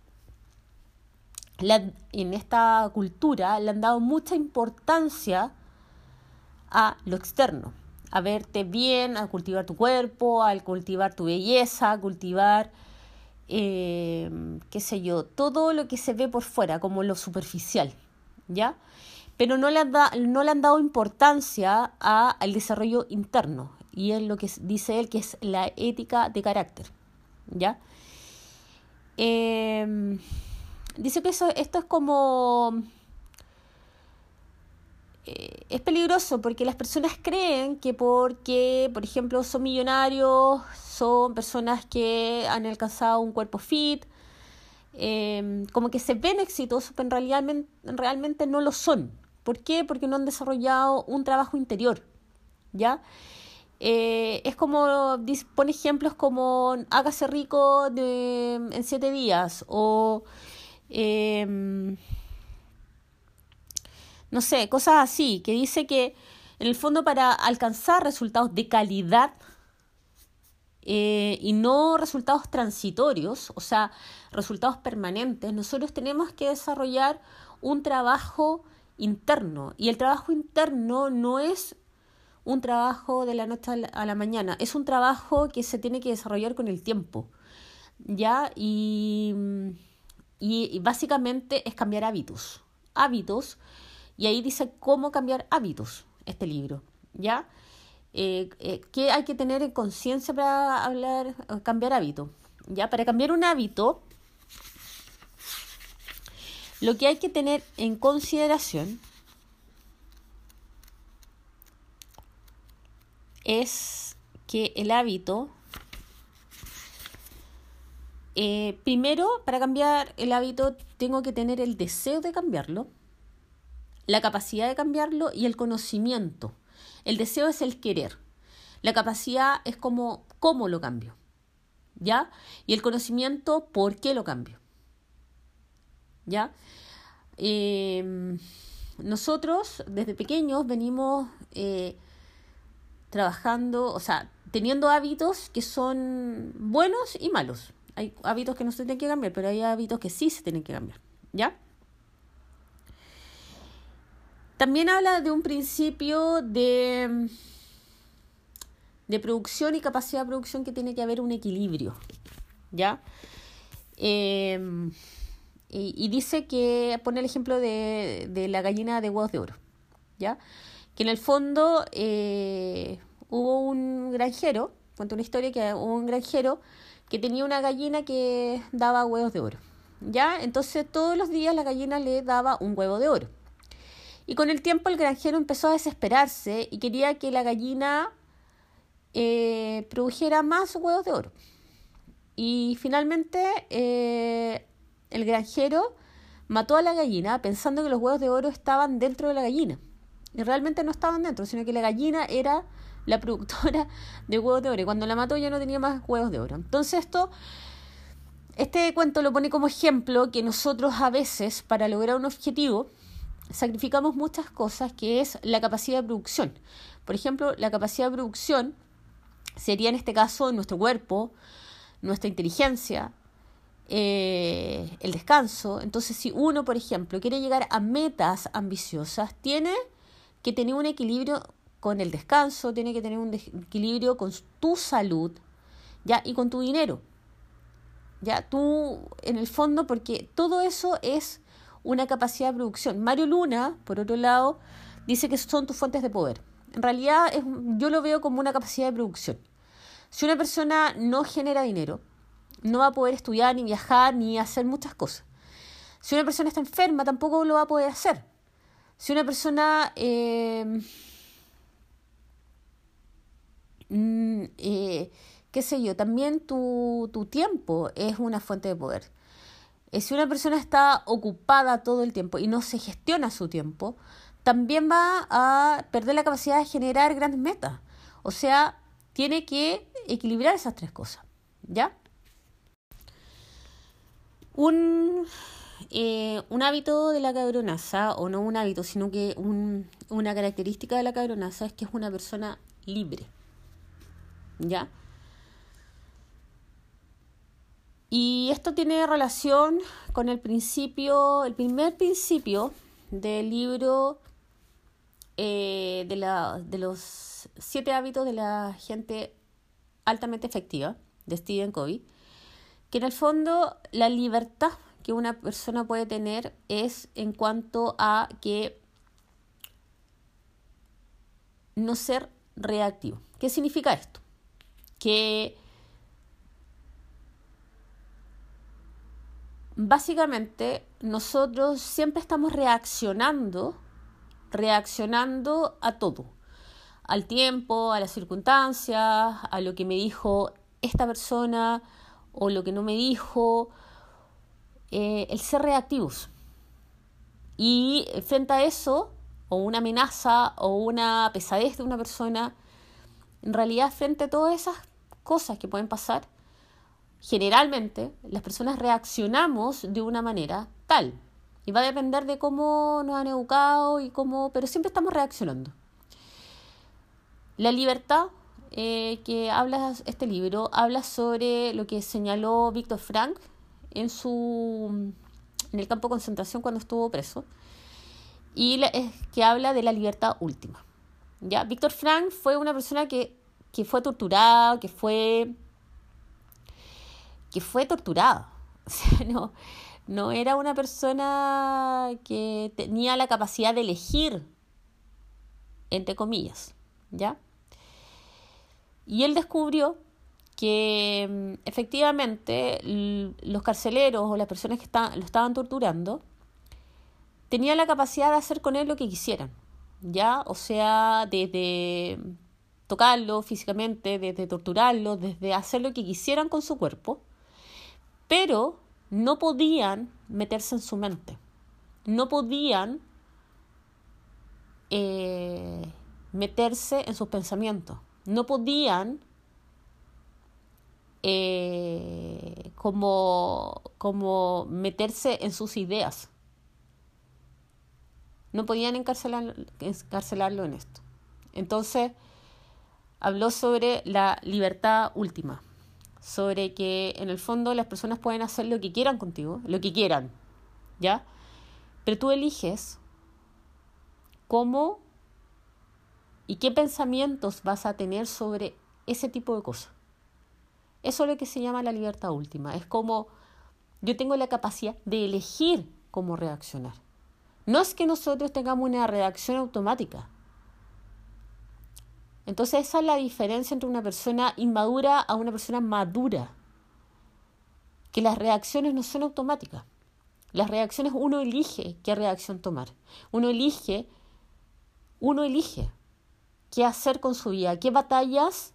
en esta cultura le han dado mucha importancia a lo externo, a verte bien, a cultivar tu cuerpo, al cultivar tu belleza, a cultivar eh, qué sé yo, todo lo que se ve por fuera, como lo superficial, ¿ya? Pero no le, han no le han dado importancia al desarrollo interno, y es lo que dice él que es la ética de carácter, ¿ya? Em, dice que eso, esto es como eh, es peligroso porque las personas creen que porque, por ejemplo, son millonarios, son personas que han alcanzado un cuerpo fit, em, como que se ven exitosos, pero en realidad, realmente no lo son. ¿Por qué? Porque no han desarrollado un trabajo interior, ¿ya? Eh, es como, pone ejemplos como hágase rico de, en siete días o... Eh, no sé, cosas así, que dice que en el fondo para alcanzar resultados de calidad eh, y no resultados transitorios, o sea, resultados permanentes, nosotros tenemos que desarrollar un trabajo interno. Y el trabajo interno no es un trabajo de la noche a la mañana, es un trabajo que se tiene que desarrollar con el tiempo. ¿Ya? Y, y, básicamente es cambiar hábitos. Hábitos. Y ahí dice cómo cambiar hábitos este libro. ¿Ya? Eh, eh, ¿Qué hay que tener en conciencia para hablar, cambiar hábito? ¿Ya? Para cambiar un hábito, lo que hay que tener en consideración es que el hábito, eh, primero, para cambiar el hábito, tengo que tener el deseo de cambiarlo, la capacidad de cambiarlo y el conocimiento. El deseo es el querer. La capacidad es como cómo lo cambio. ¿Ya? Y el conocimiento, por qué lo cambio. ¿ya? Em, nosotros desde pequeños venimos eh, trabajando, o sea, teniendo hábitos que son buenos y malos. Hay hábitos que no se tienen que cambiar, pero hay hábitos que sí se tienen que cambiar, ¿ya? También habla de un principio de, de producción y capacidad de producción que tiene que haber un equilibrio, ¿ya? Eh, y, dice que pone el ejemplo de, de, la gallina de huevos de oro, ¿ya? Que en el fondo eh, hubo un granjero, cuento una historia que hubo un granjero que tenía una gallina que daba huevos de oro, ¿ya? Entonces todos los días la gallina le daba un huevo de oro. Y con el tiempo el granjero empezó a desesperarse y quería que la gallina eh, produjera más huevos de oro. Y finalmente eh, el granjero mató a la gallina pensando que los huevos de oro estaban dentro de la gallina. Y realmente no estaban dentro, sino que la gallina era la productora de huevos de oro. Y cuando la mató ya no tenía más huevos de oro. Entonces esto, este cuento lo pone como ejemplo que nosotros a veces para lograr un objetivo sacrificamos muchas cosas que es la capacidad de producción. Por ejemplo, la capacidad de producción sería en este caso nuestro cuerpo, nuestra inteligencia, eh, el descanso. Entonces, si uno, por ejemplo, quiere llegar a metas ambiciosas, tiene que tener un equilibrio con el descanso, tiene que tener un equilibrio con tu salud, ¿ya? Y con tu dinero. Ya, tú, en el fondo, porque todo eso es una capacidad de producción. Mario Luna, por otro lado, dice que son tus fuentes de poder. En realidad, yo lo veo como una capacidad de producción. Si una persona no genera dinero, no va a poder estudiar, ni viajar, ni hacer muchas cosas. Si una persona está enferma, tampoco lo va a poder hacer. Si una persona, em, mm, eh, qué sé yo, también tu, tiempo es una fuente de poder. Eh, si una persona está ocupada todo el tiempo y no se gestiona su tiempo, también va a perder la capacidad de generar grandes metas. O sea, tiene que equilibrar esas tres cosas. ¿Ya? Un, eh, un hábito de la cabronaza, o no un hábito, sino que un, una característica de la cabronaza es que es una persona libre. ¿Ya? Y esto tiene relación con el principio, el primer principio del libro eh, de, la, de los siete hábitos de la gente altamente efectiva de Stephen Covey que en el fondo la libertad que una persona puede tener es en cuanto a que no ser reactivo. ¿Qué significa esto? Que básicamente nosotros siempre estamos reaccionando, reaccionando a todo, al tiempo, a las circunstancias, a lo que me dijo esta persona, o lo que no me dijo, eh, el ser reactivos. Y frente a eso, o una amenaza, o una pesadez de una persona, en realidad frente a todas esas cosas que pueden pasar, generalmente las personas reaccionamos de una manera tal. Y va a depender de cómo nos han educado y cómo, pero siempre estamos reaccionando. La libertad eh, que habla este libro habla sobre lo que señaló Víctor Frank en su en el campo de concentración cuando estuvo preso y es que habla de la libertad última. ¿ya? Víctor Frank fue una persona que, que fue torturada, que fue que fue torturada. no, no era una persona que tenía la capacidad de elegir, entre comillas, ¿ya? Y él descubrió que mm, efectivamente los carceleros o las personas que lo estaban torturando tenían la capacidad de hacer con él lo que quisieran, ¿ya? O sea, desde tocarlo físicamente, desde torturarlo, desde hacer lo que quisieran con su cuerpo, pero no podían meterse en su mente, no podían eh, meterse en sus pensamientos, no podían eh, como, como meterse en sus ideas. No podían encarcelarlo en esto. Entonces, habló sobre la libertad última, sobre que en el fondo las personas pueden hacer lo que quieran contigo, lo que quieran, ¿ya? Pero tú eliges cómo y qué pensamientos vas a tener sobre ese tipo de cosas. Eso es lo que se llama la libertad última. Es como yo tengo la capacidad de elegir cómo reaccionar. No es que nosotros tengamos una reacción automática. Entonces esa es la diferencia entre una persona inmadura a una persona madura. Que las reacciones no son automáticas. Las reacciones uno elige qué reacción tomar. Uno elige, uno elige qué hacer con su vida, qué batallas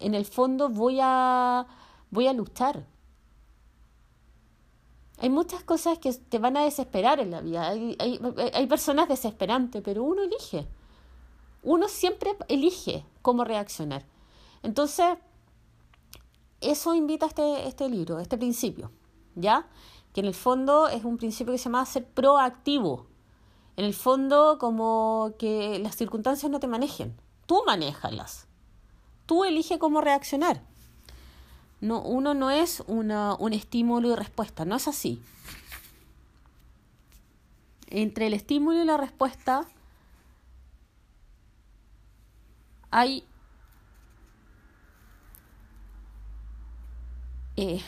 en el fondo voy a, voy a luchar. Hay muchas cosas que te van a desesperar en la vida. Hay, hay, hay personas desesperantes, pero uno elige. Uno siempre elige cómo reaccionar. Entonces, eso invita a este, este libro, este principio, ¿ya? Que en el fondo es un principio que se llama ser proactivo. En el fondo, como que las circunstancias no te manejen, tú manéjalas tú eliges cómo reaccionar. No, uno no es una, un estímulo y respuesta, no es así. Entre el estímulo y la respuesta hay eh,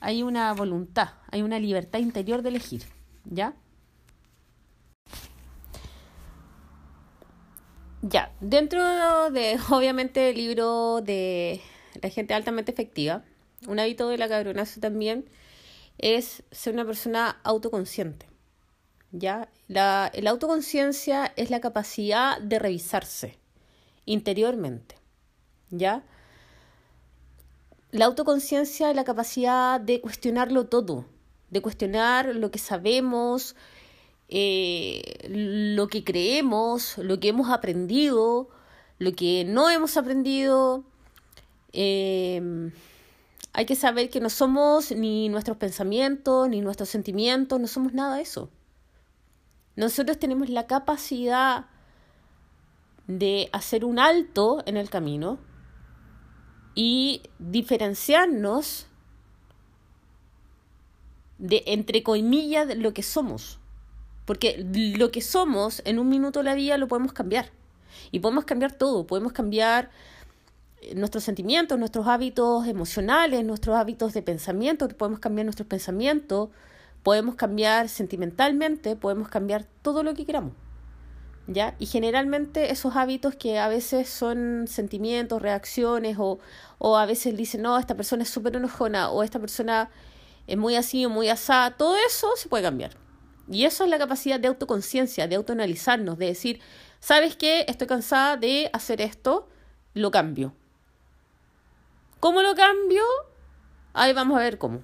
hay una voluntad, hay una libertad interior de elegir, ¿ya? Ya, dentro de, obviamente, el libro de la gente altamente efectiva, un hábito de la cabronazo también es ser una persona autoconsciente. ¿Ya? La, la autoconciencia es la capacidad de revisarse interiormente. ¿Ya? La autoconciencia es la capacidad de cuestionarlo todo, de cuestionar lo que sabemos, eh, lo que creemos, lo que hemos aprendido, lo que no hemos aprendido. Eh, hay que saber que no somos ni nuestros pensamientos, ni nuestros sentimientos, no somos nada de eso. Nosotros tenemos la capacidad de hacer un alto en el camino y diferenciarnos de, entre comillas, lo que somos. Porque lo que somos en un minuto de la vida lo podemos cambiar. Y podemos cambiar todo, podemos cambiar eh, nuestros sentimientos, nuestros hábitos emocionales, nuestros hábitos de pensamiento, podemos cambiar nuestros pensamientos, podemos cambiar sentimentalmente, podemos cambiar todo lo que queramos. ¿Ya? Y generalmente esos hábitos que a veces son sentimientos, reacciones, o, o a veces dicen, no, esta persona es súper enojona, o esta persona es muy así o muy asada, todo eso se puede cambiar. Y eso es la capacidad de autoconciencia, de autoanalizarnos, de decir, ¿sabes qué? Estoy cansada de hacer esto, lo cambio. ¿Cómo lo cambio? Ahí vamos a ver cómo.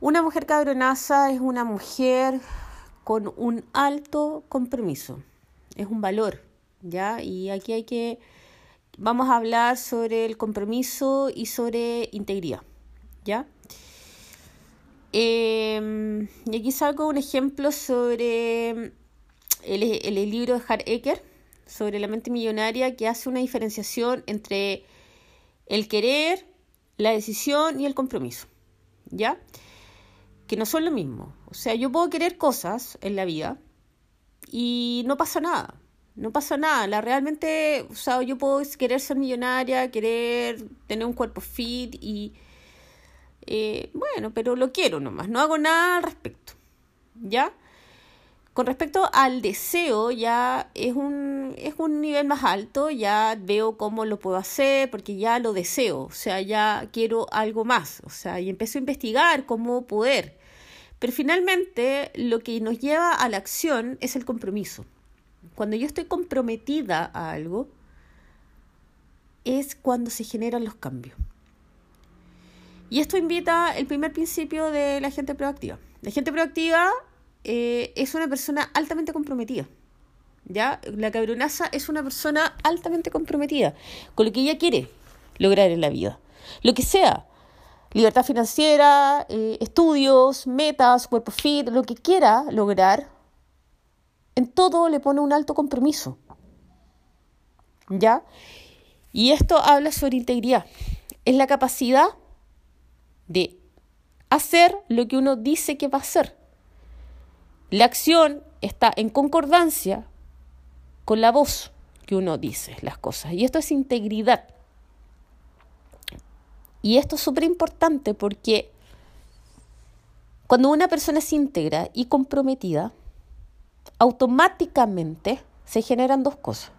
Una mujer cabronaza es una mujer con un alto compromiso, es un valor, ¿ya? Y aquí hay que, vamos a hablar sobre el compromiso y sobre integridad, ¿ya? Eh, y aquí salgo un ejemplo sobre el, el, libro de Hart Ecker, sobre la mente millonaria que hace una diferenciación entre el querer, la decisión y el compromiso. ¿Ya? Que no son lo mismo. O sea, yo puedo querer cosas en la vida y no pasa nada. No pasa nada. La, realmente, o sea, yo puedo querer ser millonaria, querer tener un cuerpo fit y. Eh, bueno, pero lo quiero nomás. No hago nada al respecto. ¿Ya? Con respecto al deseo, ya es un, es un nivel más alto, ya veo cómo lo puedo hacer, porque ya lo deseo, o sea, ya quiero algo más, o sea, y empiezo a investigar cómo poder. Pero finalmente lo que nos lleva a la acción es el compromiso. Cuando yo estoy comprometida a algo, es cuando se generan los cambios. Y esto invita el primer principio de la gente proactiva. La gente proactiva eh, es una persona altamente comprometida. ¿Ya? La cabronaza es una persona altamente comprometida con lo que ella quiere lograr en la vida. Lo que sea, libertad financiera, eh, estudios, metas, cuerpo fit, lo que quiera lograr, en todo le pone un alto compromiso. ¿Ya? Y esto habla sobre integridad. Es la capacidad de hacer lo que uno dice que va a hacer. La acción está en concordancia con la voz que uno dice las cosas. Y esto es integridad. Y esto es súper importante porque cuando una persona es íntegra y comprometida, automáticamente se generan dos cosas.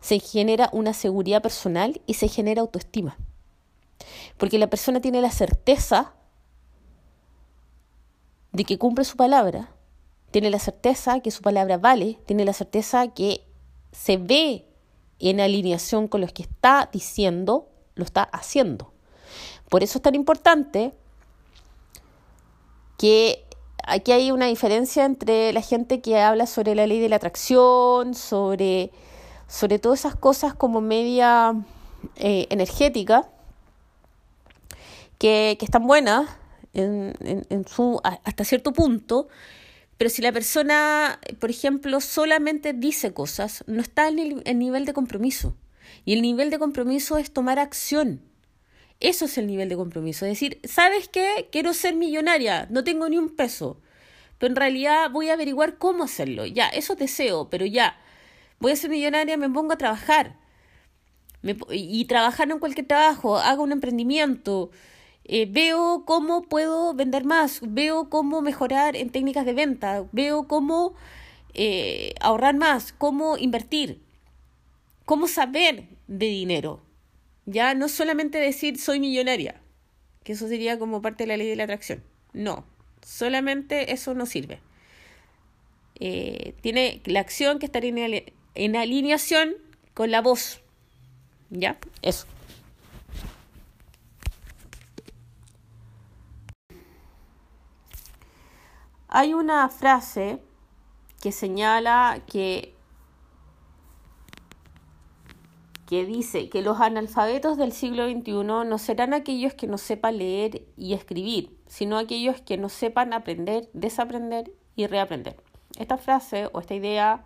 Se genera una seguridad personal y se genera autoestima. Porque la persona tiene la certeza de que cumple su palabra, tiene la certeza que su palabra vale, tiene la certeza que se ve en alineación con lo que está diciendo, lo está haciendo. Por eso es tan importante que aquí hay una diferencia entre la gente que habla sobre la ley de la atracción, sobre, sobre todas esas cosas como media eh, energética, que, están buenas en, su, hasta cierto punto, pero si la persona, por ejemplo, solamente dice cosas, no está en el nivel de compromiso. Y el nivel de compromiso es tomar acción. Eso es el nivel de compromiso. Es decir, ¿sabes qué? Quiero ser millonaria, no tengo ni un peso, pero en realidad voy a averiguar cómo hacerlo. Ya, eso deseo, pero ya, voy a ser millonaria, me pongo a trabajar. y trabajar en cualquier trabajo, hago un emprendimiento, eh, veo cómo puedo vender más, veo cómo mejorar en técnicas de venta, veo cómo eh, ahorrar más, cómo invertir, cómo saber de dinero. Ya no solamente decir soy millonaria, que eso sería como parte de la ley de la atracción. No, solamente eso no sirve. Eh, tiene la acción que estar en, en alineación con la voz. ¿Ya? Eso. Hay una frase que señala que que dice que los analfabetos del siglo XXI no serán aquellos que no sepan leer y escribir, sino aquellos que no sepan aprender, desaprender y reaprender. Esta frase o esta idea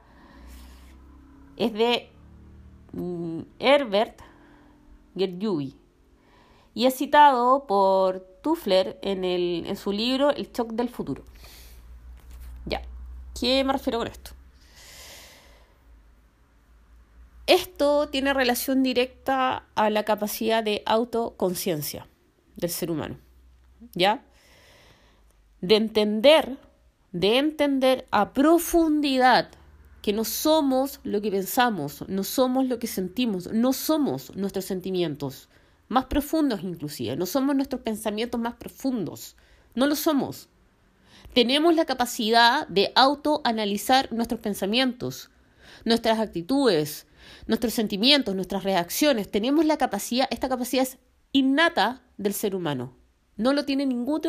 es de mm, Herbert Gerjuy y es citado por Tuffler en, el, en su libro El shock del futuro. Ya, ¿qué me refiero con esto? Esto tiene relación directa a la capacidad de autoconciencia del ser humano, ¿ya? De entender, de entender a profundidad que no somos lo que pensamos, no somos lo que sentimos, no somos nuestros sentimientos más profundos inclusive, no somos nuestros pensamientos más profundos, no lo somos. Tenemos la capacidad de autoanalizar nuestros pensamientos, nuestras actitudes, nuestros sentimientos, nuestras reacciones. Tenemos la capacidad, esta capacidad es innata del ser humano. No lo tiene ningún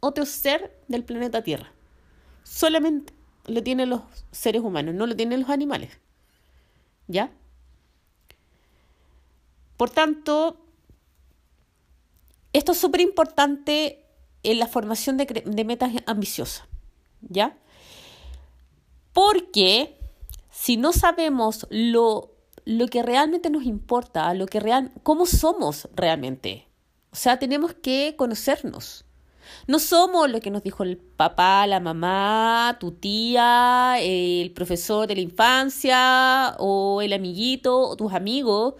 otro, ser del planeta Tierra. Solamente lo tienen los seres humanos, no lo tienen los animales. ¿Ya? Por tanto, esto es súper importante en la formación de, de metas ambiciosas, ¿ya? Porque si no sabemos lo, lo que realmente nos importa, lo que real, cómo somos realmente. O sea, tenemos que conocernos. No somos lo que nos dijo el papá, la mamá, tu tía, el profesor de la infancia, o el amiguito, o tus amigos,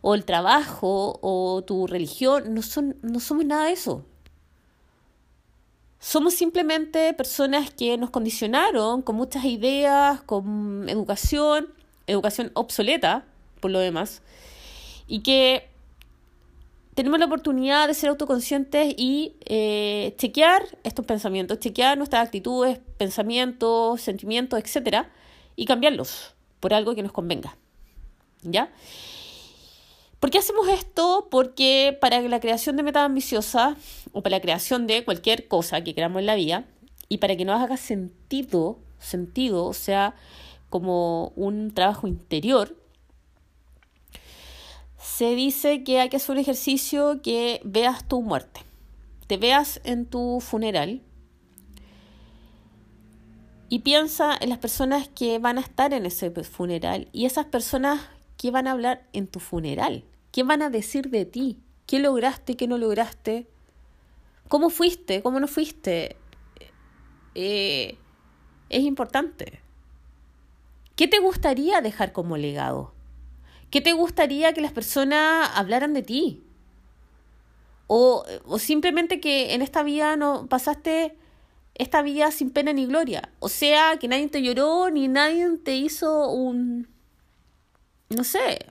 o el trabajo, o tu religión. No, son, no somos nada de eso. Somos simplemente personas que nos condicionaron con muchas ideas, con educación, educación obsoleta, por lo demás, y que tenemos la oportunidad de ser autoconscientes y eh, chequear estos pensamientos, chequear nuestras actitudes, pensamientos, sentimientos, etcétera, y cambiarlos por algo que nos convenga. ¿Ya? ¿Por qué hacemos esto? Porque para la creación de metas ambiciosas o para la creación de cualquier cosa que queramos en la vida y para que nos haga sentido, sentido, o sea, como un trabajo interior, se dice que hay que hacer un ejercicio que veas tu muerte, te veas en tu funeral y piensa en las personas que van a estar en ese funeral y esas personas que van a hablar en tu funeral, qué van a decir de ti, qué lograste, qué no lograste, cómo fuiste, cómo no fuiste. Eh, es importante. ¿Qué te gustaría dejar como legado? ¿Qué te gustaría que las personas hablaran de ti? O, o simplemente que en esta vida no pasaste esta vida sin pena ni gloria. O sea, que nadie te lloró ni nadie te hizo un... no sé.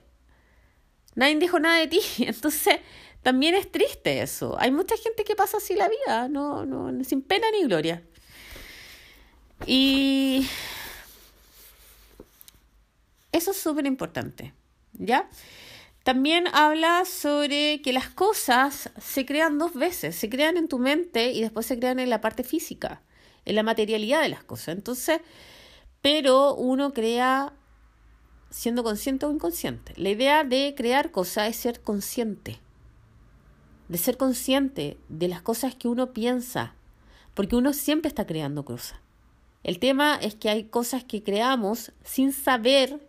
Nadie dijo nada de ti. Entonces, también es triste eso. Hay mucha gente que pasa así la vida, no, no, sin pena ni gloria. Y eso es súper importante. ¿ya? También habla sobre que las cosas se crean dos veces, se crean en tu mente y después se crean en la parte física, en la materialidad de las cosas. Entonces, pero uno crea siendo consciente o inconsciente. La idea de crear cosas es ser consciente, de ser consciente de las cosas que uno piensa, porque uno siempre está creando cosas. El tema es que hay cosas que creamos sin saber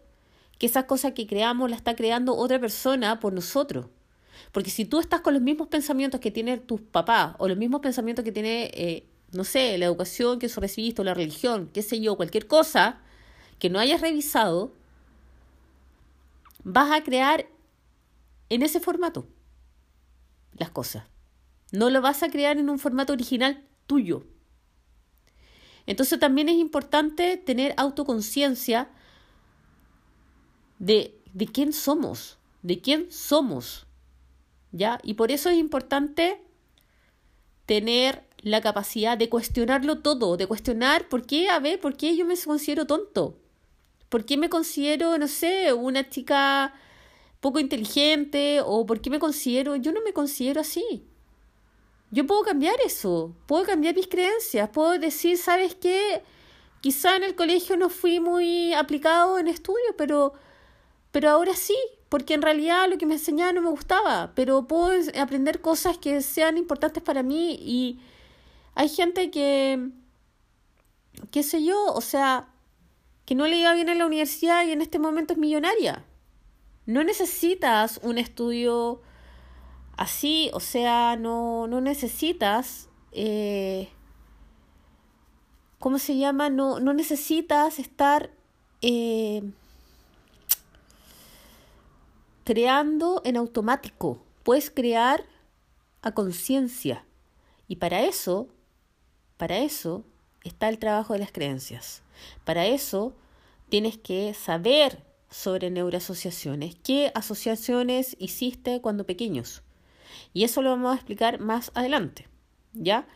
que esa cosa que creamos la está creando otra persona por nosotros. Porque si tú estás con los mismos pensamientos que tiene tus papás o los mismos pensamientos que tiene, eh, no sé, la educación que recibiste o la religión, qué sé yo, cualquier cosa que no hayas revisado, vas a crear en ese formato las cosas. No lo vas a crear en un formato original tuyo. Entonces también es importante tener autoconciencia de, de quién somos, de quién somos. ¿Ya? Y por eso es importante tener la capacidad de cuestionarlo todo, de cuestionar por qué, a ver, por qué yo me considero tonto, por qué me considero, no sé, una chica poco inteligente o por qué me considero, yo no me considero así. Yo puedo cambiar eso, puedo cambiar mis creencias, puedo decir, ¿sabes qué? Quizá en el colegio no fui muy aplicado en estudio, pero pero ahora sí, porque en realidad lo que me enseñaba no me gustaba, pero puedo aprender cosas que sean importantes para mí y hay gente que, qué sé yo, o sea, que no le iba bien en la universidad y en este momento es millonaria. No necesitas un estudio así, o sea, no, no necesitas, eh, ¿cómo se llama? No, no necesitas estar... Eh, creando en automático, puedes crear a conciencia. Y para eso, para eso está el trabajo de las creencias. Para eso tienes que saber sobre neuroasociaciones, qué asociaciones hiciste cuando pequeños. Y eso lo vamos a explicar más adelante. ¿Ya?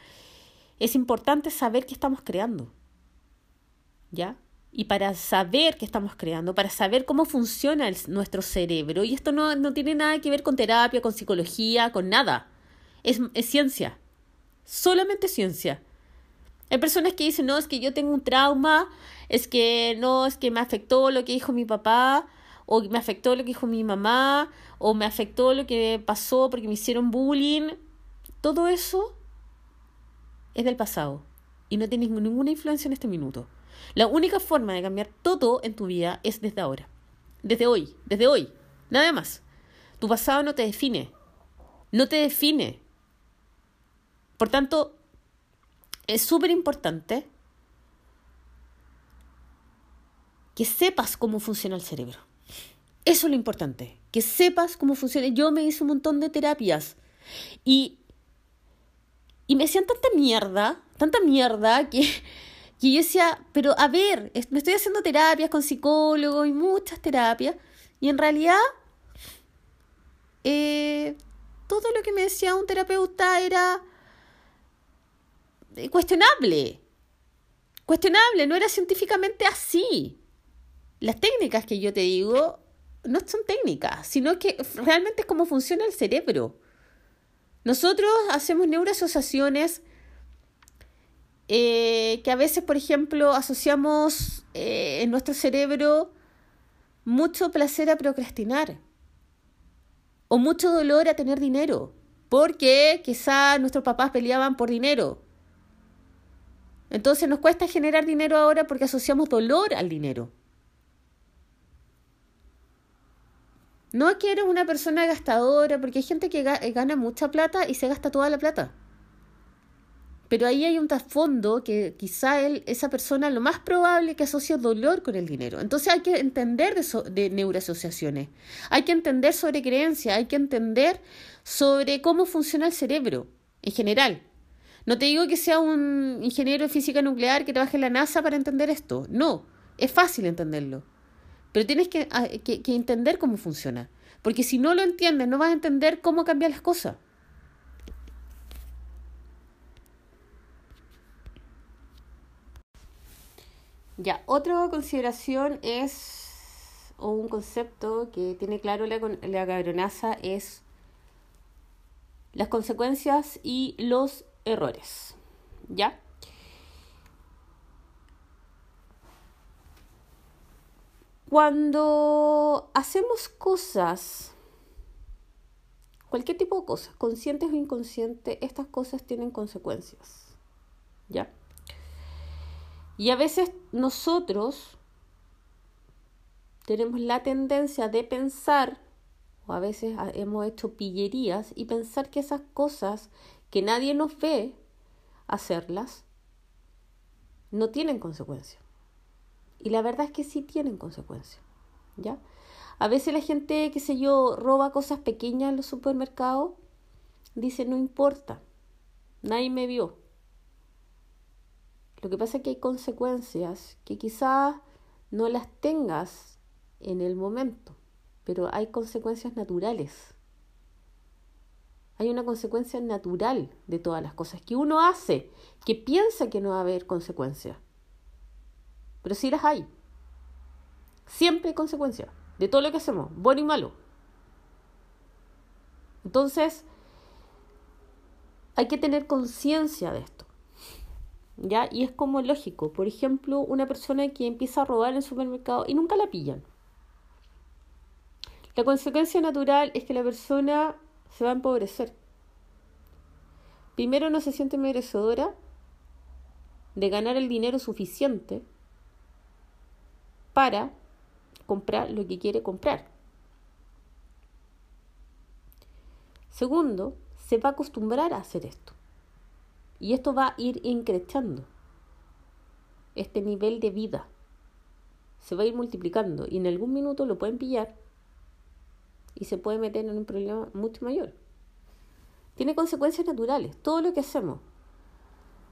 Es importante saber qué estamos creando. ¿Ya? Y para saber qué estamos creando, para saber cómo funciona nuestro cerebro. Y esto no, no, tiene nada que ver con terapia, con psicología, con nada. Es, es ciencia. Solamente ciencia. Hay personas que dicen, no, es que yo tengo un trauma, es que no, es que me afectó lo que dijo mi papá, o me afectó lo que dijo mi mamá, o me afectó lo que pasó porque me hicieron bullying. Todo eso es del pasado y no tiene ninguna influencia en este minuto. La única forma de cambiar todo en tu vida es desde ahora. Desde hoy, desde hoy. Nada más. Tu pasado no te define. No te define. Por tanto, es súper importante que sepas cómo funciona el cerebro. Eso es lo importante, que sepas cómo funciona. Yo me hice un montón de terapias y, y me hacían tanta mierda, tanta mierda que, que yo decía, pero a ver, me estoy haciendo terapias con psicólogos y muchas terapias y en realidad eh, todo lo que me decía un terapeuta era eh, cuestionable. Cuestionable, no era científicamente así. Las técnicas que yo te digo no son técnicas, sino que realmente es cómo funciona el cerebro. Nosotros hacemos neuroasociaciones eh, que a veces, por ejemplo, asociamos eh, en nuestro cerebro mucho placer a procrastinar o mucho dolor a tener dinero, porque quizá nuestros papás peleaban por dinero. Entonces nos cuesta generar dinero ahora porque asociamos dolor al dinero. No quiero una persona gastadora, porque hay gente que gana mucha plata y se gasta toda la plata. Pero ahí hay un trasfondo que quizá él, esa persona lo más probable que asocia dolor con el dinero. Entonces hay que entender de, de neuroasociaciones, hay que entender sobre creencias, hay que entender sobre cómo funciona el cerebro en general. No te digo que sea un ingeniero de física nuclear que trabaje en la NASA para entender esto. No, es fácil entenderlo. Pero tienes ah, que, que, entender cómo funciona. Porque si no lo entiendes, no vas a entender cómo cambiar las cosas. Ya, otra consideración es, o un concepto que tiene claro la, la cabronaza es las consecuencias y los errores. ¿Ya? Cuando hacemos cosas, cualquier tipo de cosas, conscientes o inconscientes, estas cosas tienen consecuencias. ¿Ya? Y a veces nosotros tenemos la tendencia de pensar, o a veces hemos hecho pillerías, y pensar que esas cosas que nadie nos ve hacerlas, no tienen consecuencias. Y la verdad es que sí tienen consecuencias, ¿ya? A veces la gente, qué sé yo, roba cosas pequeñas en los supermercados, dice, no importa, nadie me vio. Lo que pasa es que hay consecuencias que quizás no las tengas en el momento, pero hay consecuencias naturales. Hay una consecuencia natural de todas las cosas que uno hace, que piensa que no va a haber consecuencias pero sí las hay. Siempre hay consecuencias de todo lo que hacemos, bueno y malo. Entonces, hay que tener conciencia de esto. ¿Ya? Y es como lógico. Por ejemplo, una persona que empieza a robar en supermercado y nunca la pillan. La consecuencia natural es que la persona se va a empobrecer. Primero no se siente merecedora de ganar el dinero suficiente para comprar lo que quiere comprar. Segundo, se va a acostumbrar a hacer esto. Y esto va a ir increciendo. Este nivel de vida se va a ir multiplicando y en algún minuto lo pueden pillar y se puede meter en un problema mucho mayor. Tiene consecuencias naturales, todo lo que hacemos.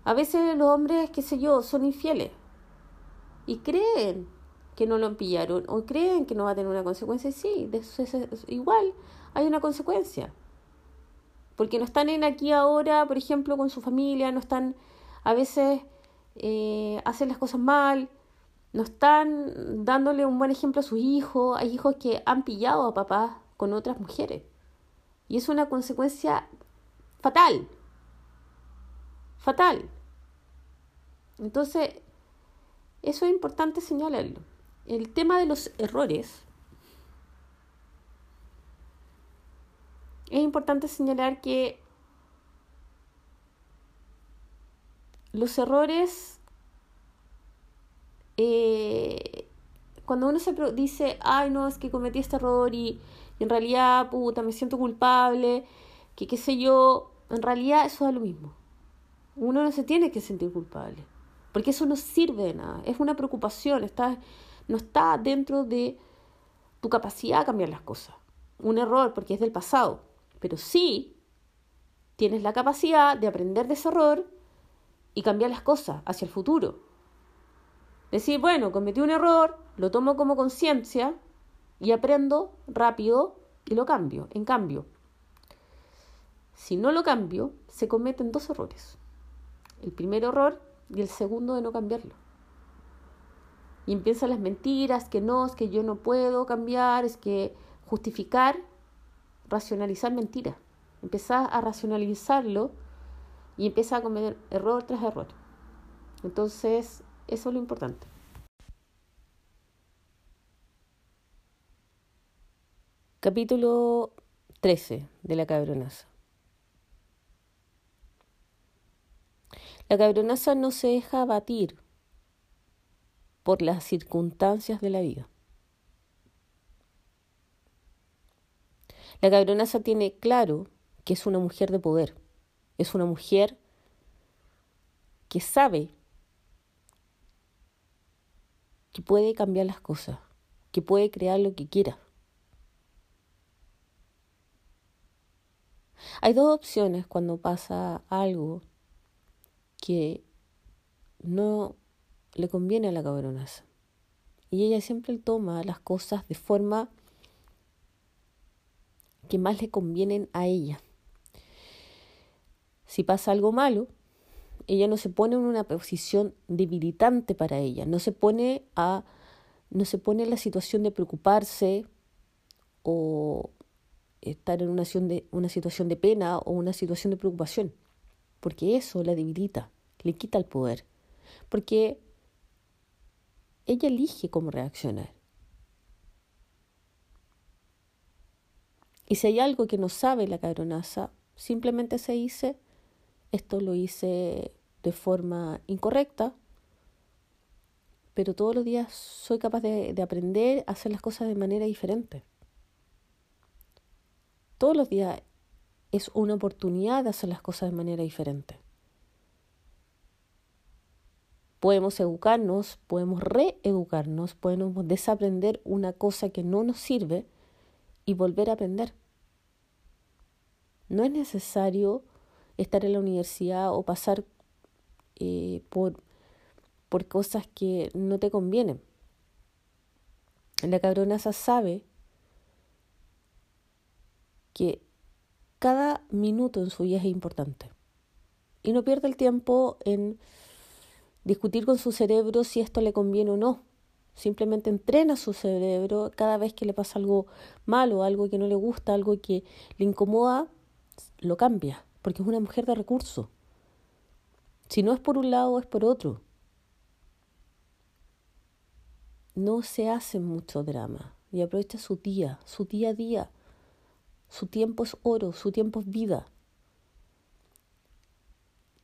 A veces los hombres, qué sé yo, son infieles y creen que no lo pillaron o creen que no va a tener una consecuencia. Sí, de igual hay una consecuencia. Porque no están en aquí ahora, por ejemplo, con su familia, no están, a veces eh, hacen las cosas mal, no están dándole un buen ejemplo a sus hijos. Hay hijos que han pillado a papás con otras mujeres. Y es una consecuencia fatal. Fatal. Entonces, eso es importante señalarlo el tema de los errores, es importante señalar que los errores eh, cuando uno se dice, ay, no, es que cometí este error y, en realidad, puta, me siento culpable, que qué sé yo, en realidad eso da lo mismo. Uno no se tiene que sentir culpable, porque eso no sirve de nada, es una preocupación, está, no está dentro de tu capacidad de cambiar las cosas. Un error porque es del pasado, pero sí tienes la capacidad de aprender de ese error y cambiar las cosas hacia el futuro. Decir, bueno, cometí un error, lo tomo como conciencia y aprendo rápido y lo cambio. En cambio, si no lo cambio, se cometen dos errores. El primer error y el segundo de no cambiarlo. Y empiezan las mentiras, que no, es que yo no puedo cambiar, es que justificar, racionalizar mentiras. Empezás a racionalizarlo y empieza a cometer error tras error. Entonces, eso es lo importante. Capítulo 13 de la cabronaza. La cabronaza no se deja abatir por las circunstancias de la vida. La cabronaza tiene claro que es una mujer de poder, es una mujer que sabe que puede cambiar las cosas, que puede crear lo que quiera. Hay dos opciones cuando pasa algo que no le conviene a la cabronaza. Y ella siempre toma las cosas de forma que más le convienen a ella. Si pasa algo malo, ella no se pone en una posición debilitante para ella, no se pone a no se pone en la situación de preocuparse o estar en una situación de, una situación de pena o una situación de preocupación, porque eso la debilita, le quita el poder, porque ella elige cómo reaccionar. Y si hay algo que no sabe la cabronaza, simplemente se dice, esto lo hice de forma incorrecta, pero todos los días soy capaz de, aprender a hacer las cosas de manera diferente. Todos los días es una oportunidad de hacer las cosas de manera diferente. Podemos educarnos, podemos reeducarnos, podemos desaprender una cosa que no nos sirve y volver a aprender. No es necesario estar en la universidad o pasar eh, por, por cosas que no te convienen. La cabronaza sabe que cada minuto en su vida es importante y no pierde el tiempo en discutir con su cerebro si esto le conviene o no. Simplemente entrena su cerebro cada vez que le pasa algo malo, algo que no le gusta, algo que le incomoda, lo cambia, porque es una mujer de recursos. Si no es por un lado, es por otro. No se hace mucho drama y aprovecha su día, su día a día. Su tiempo es oro, su tiempo es vida.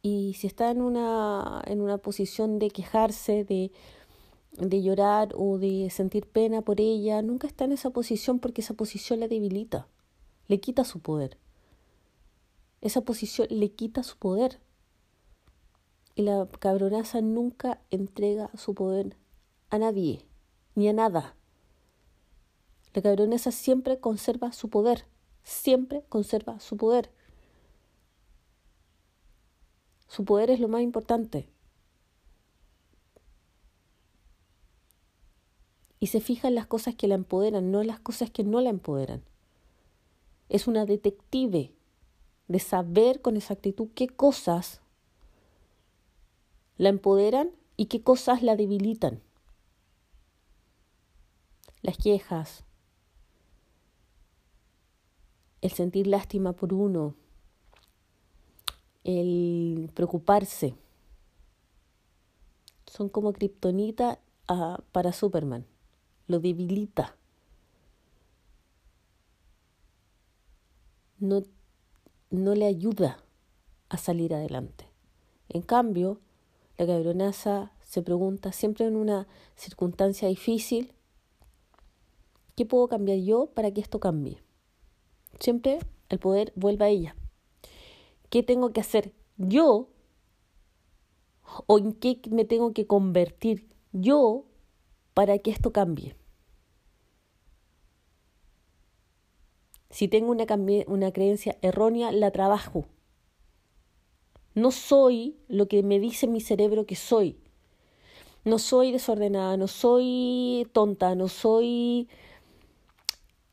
Y si está en una, en una posición de quejarse, de de llorar o de sentir pena por ella, nunca está en esa posición porque esa posición la debilita, le quita su poder. Esa posición le quita su poder. Y la cabronaza nunca entrega su poder a nadie, ni a nada. La cabronaza siempre conserva su poder, siempre conserva su poder. Su poder es lo más importante. Y se fija en las cosas que la empoderan, no en las cosas que no la empoderan. Es una detective de saber con exactitud qué cosas la empoderan y qué cosas la debilitan. Las quejas, el sentir lástima por uno, el preocuparse, son como kriptonita ah, para Superman lo debilita. No, no le ayuda a salir adelante. En cambio, la cabronaza se pregunta siempre en una circunstancia difícil, ¿qué puedo cambiar yo para que esto cambie? Siempre el poder vuelve a ella. ¿Qué tengo que hacer yo? ¿O en qué me tengo que convertir yo para que esto cambie? Si tengo una, una creencia errónea, la trabajo. No soy lo que me dice mi cerebro que soy. No soy desordenada, no soy tonta, no soy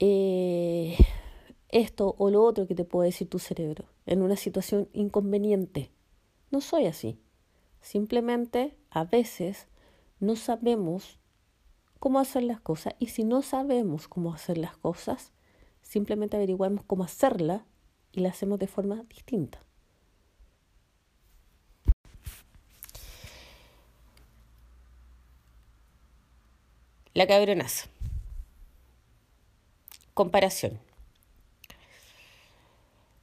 eh, esto o lo otro que te puede decir tu cerebro en una situación inconveniente. No soy así. Simplemente a veces no sabemos cómo hacer las cosas y si no sabemos cómo hacer las cosas, simplemente averiguamos cómo hacerla y la hacemos de forma distinta. La cabronaza. Comparación.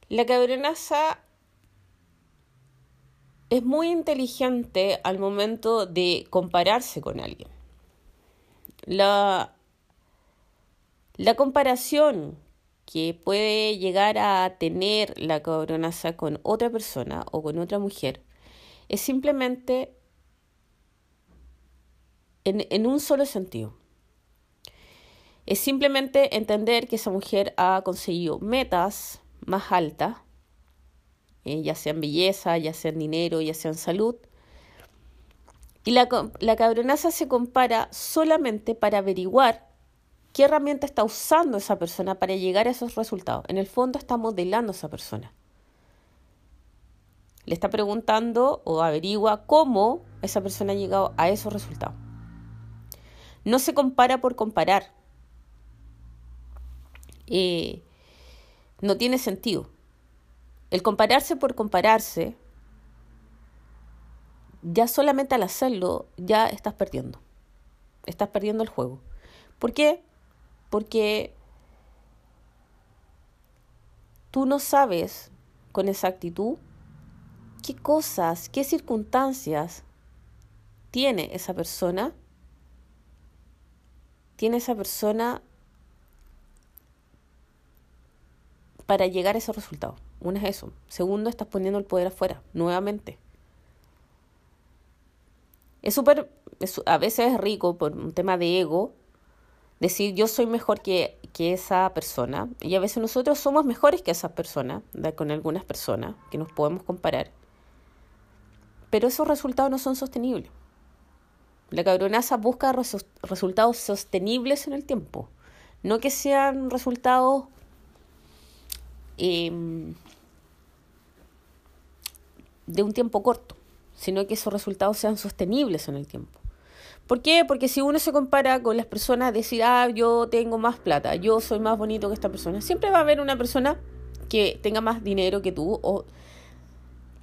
La cabronaza es muy inteligente al momento de compararse con alguien. La, la comparación que puede llegar a tener la cabronaza con otra persona o con otra mujer es simplemente en, un solo sentido. Es simplemente entender que esa mujer ha conseguido metas más altas, eh, ya sea en belleza, ya sea en dinero, ya sea en salud. Y la, cabronaza se compara solamente para averiguar qué herramienta está usando esa persona para llegar a esos resultados. En el fondo está modelando a esa persona. Le está preguntando o averigua cómo esa persona ha llegado a esos resultados. No se compara por comparar. Eh, no tiene sentido. El compararse por compararse, ya solamente al hacerlo, ya estás perdiendo. Estás perdiendo el juego. ¿Por qué? Porque tú no sabes con exactitud qué cosas, qué circunstancias tiene esa persona tiene esa persona para llegar a ese resultado. Uno es eso. Segundo, estás poniendo el poder afuera, nuevamente. Es súper, a veces es rico por un tema de ego, decir yo soy mejor que, que, esa persona. Y a veces nosotros somos mejores que esa persona, con algunas personas que nos podemos comparar. Pero esos resultados no son sostenibles. La cabronaza busca resultados sostenibles en el tiempo, no que sean resultados em, de un tiempo corto, sino que esos resultados sean sostenibles en el tiempo. ¿Por qué? Porque si uno se compara con las personas, decir, ah, yo tengo más plata, yo soy más bonito que esta persona, siempre va a haber una persona que tenga más dinero que tú o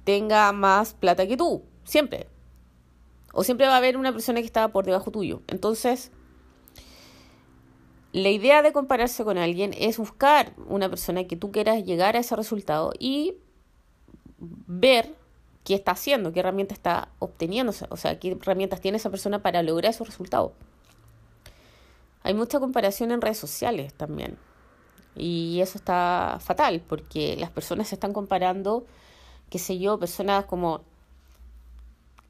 tenga más plata que tú, siempre. O siempre va a haber una persona que está por debajo tuyo. Entonces, la idea de compararse con alguien es buscar una persona que tú quieras llegar a ese resultado y ver qué está haciendo, qué herramienta está obteniendo, o sea, qué herramientas tiene esa persona para lograr esos resultados. Hay mucha comparación en redes sociales también. Y eso está fatal porque las personas se están comparando, qué sé yo, personas como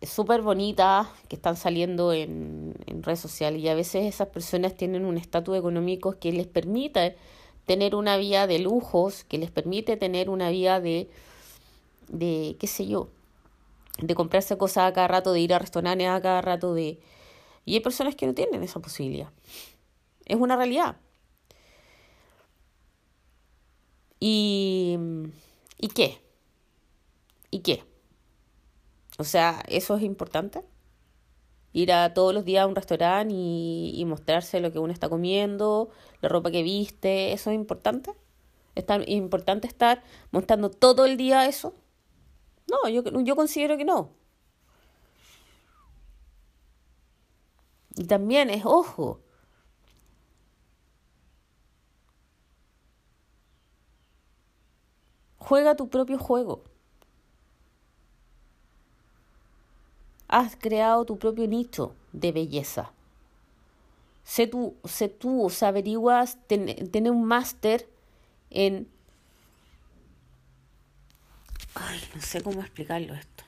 súper bonitas que están saliendo en, redes sociales y a veces esas personas tienen un estatus económico que les permite tener una vida de lujos, que les permite tener una vida de, de qué sé yo, de comprarse cosas a cada rato, de ir a restaurantes a cada rato, de... Y hay personas que no tienen esa posibilidad. Es una realidad. ¿Y, ¿y qué? ¿Y qué? O sea, eso es importante. Ir a todos los días a un restaurante y, mostrarse lo que uno está comiendo, la ropa que viste, eso es importante. ¿Es importante estar mostrando todo el día eso? No, yo, yo considero que no. Y también es, ojo, juega tu propio juego. has creado tu propio nicho de belleza. Sé tú, sé tú o averiguas, tener un máster en... Ay, no sé cómo explicarlo esto.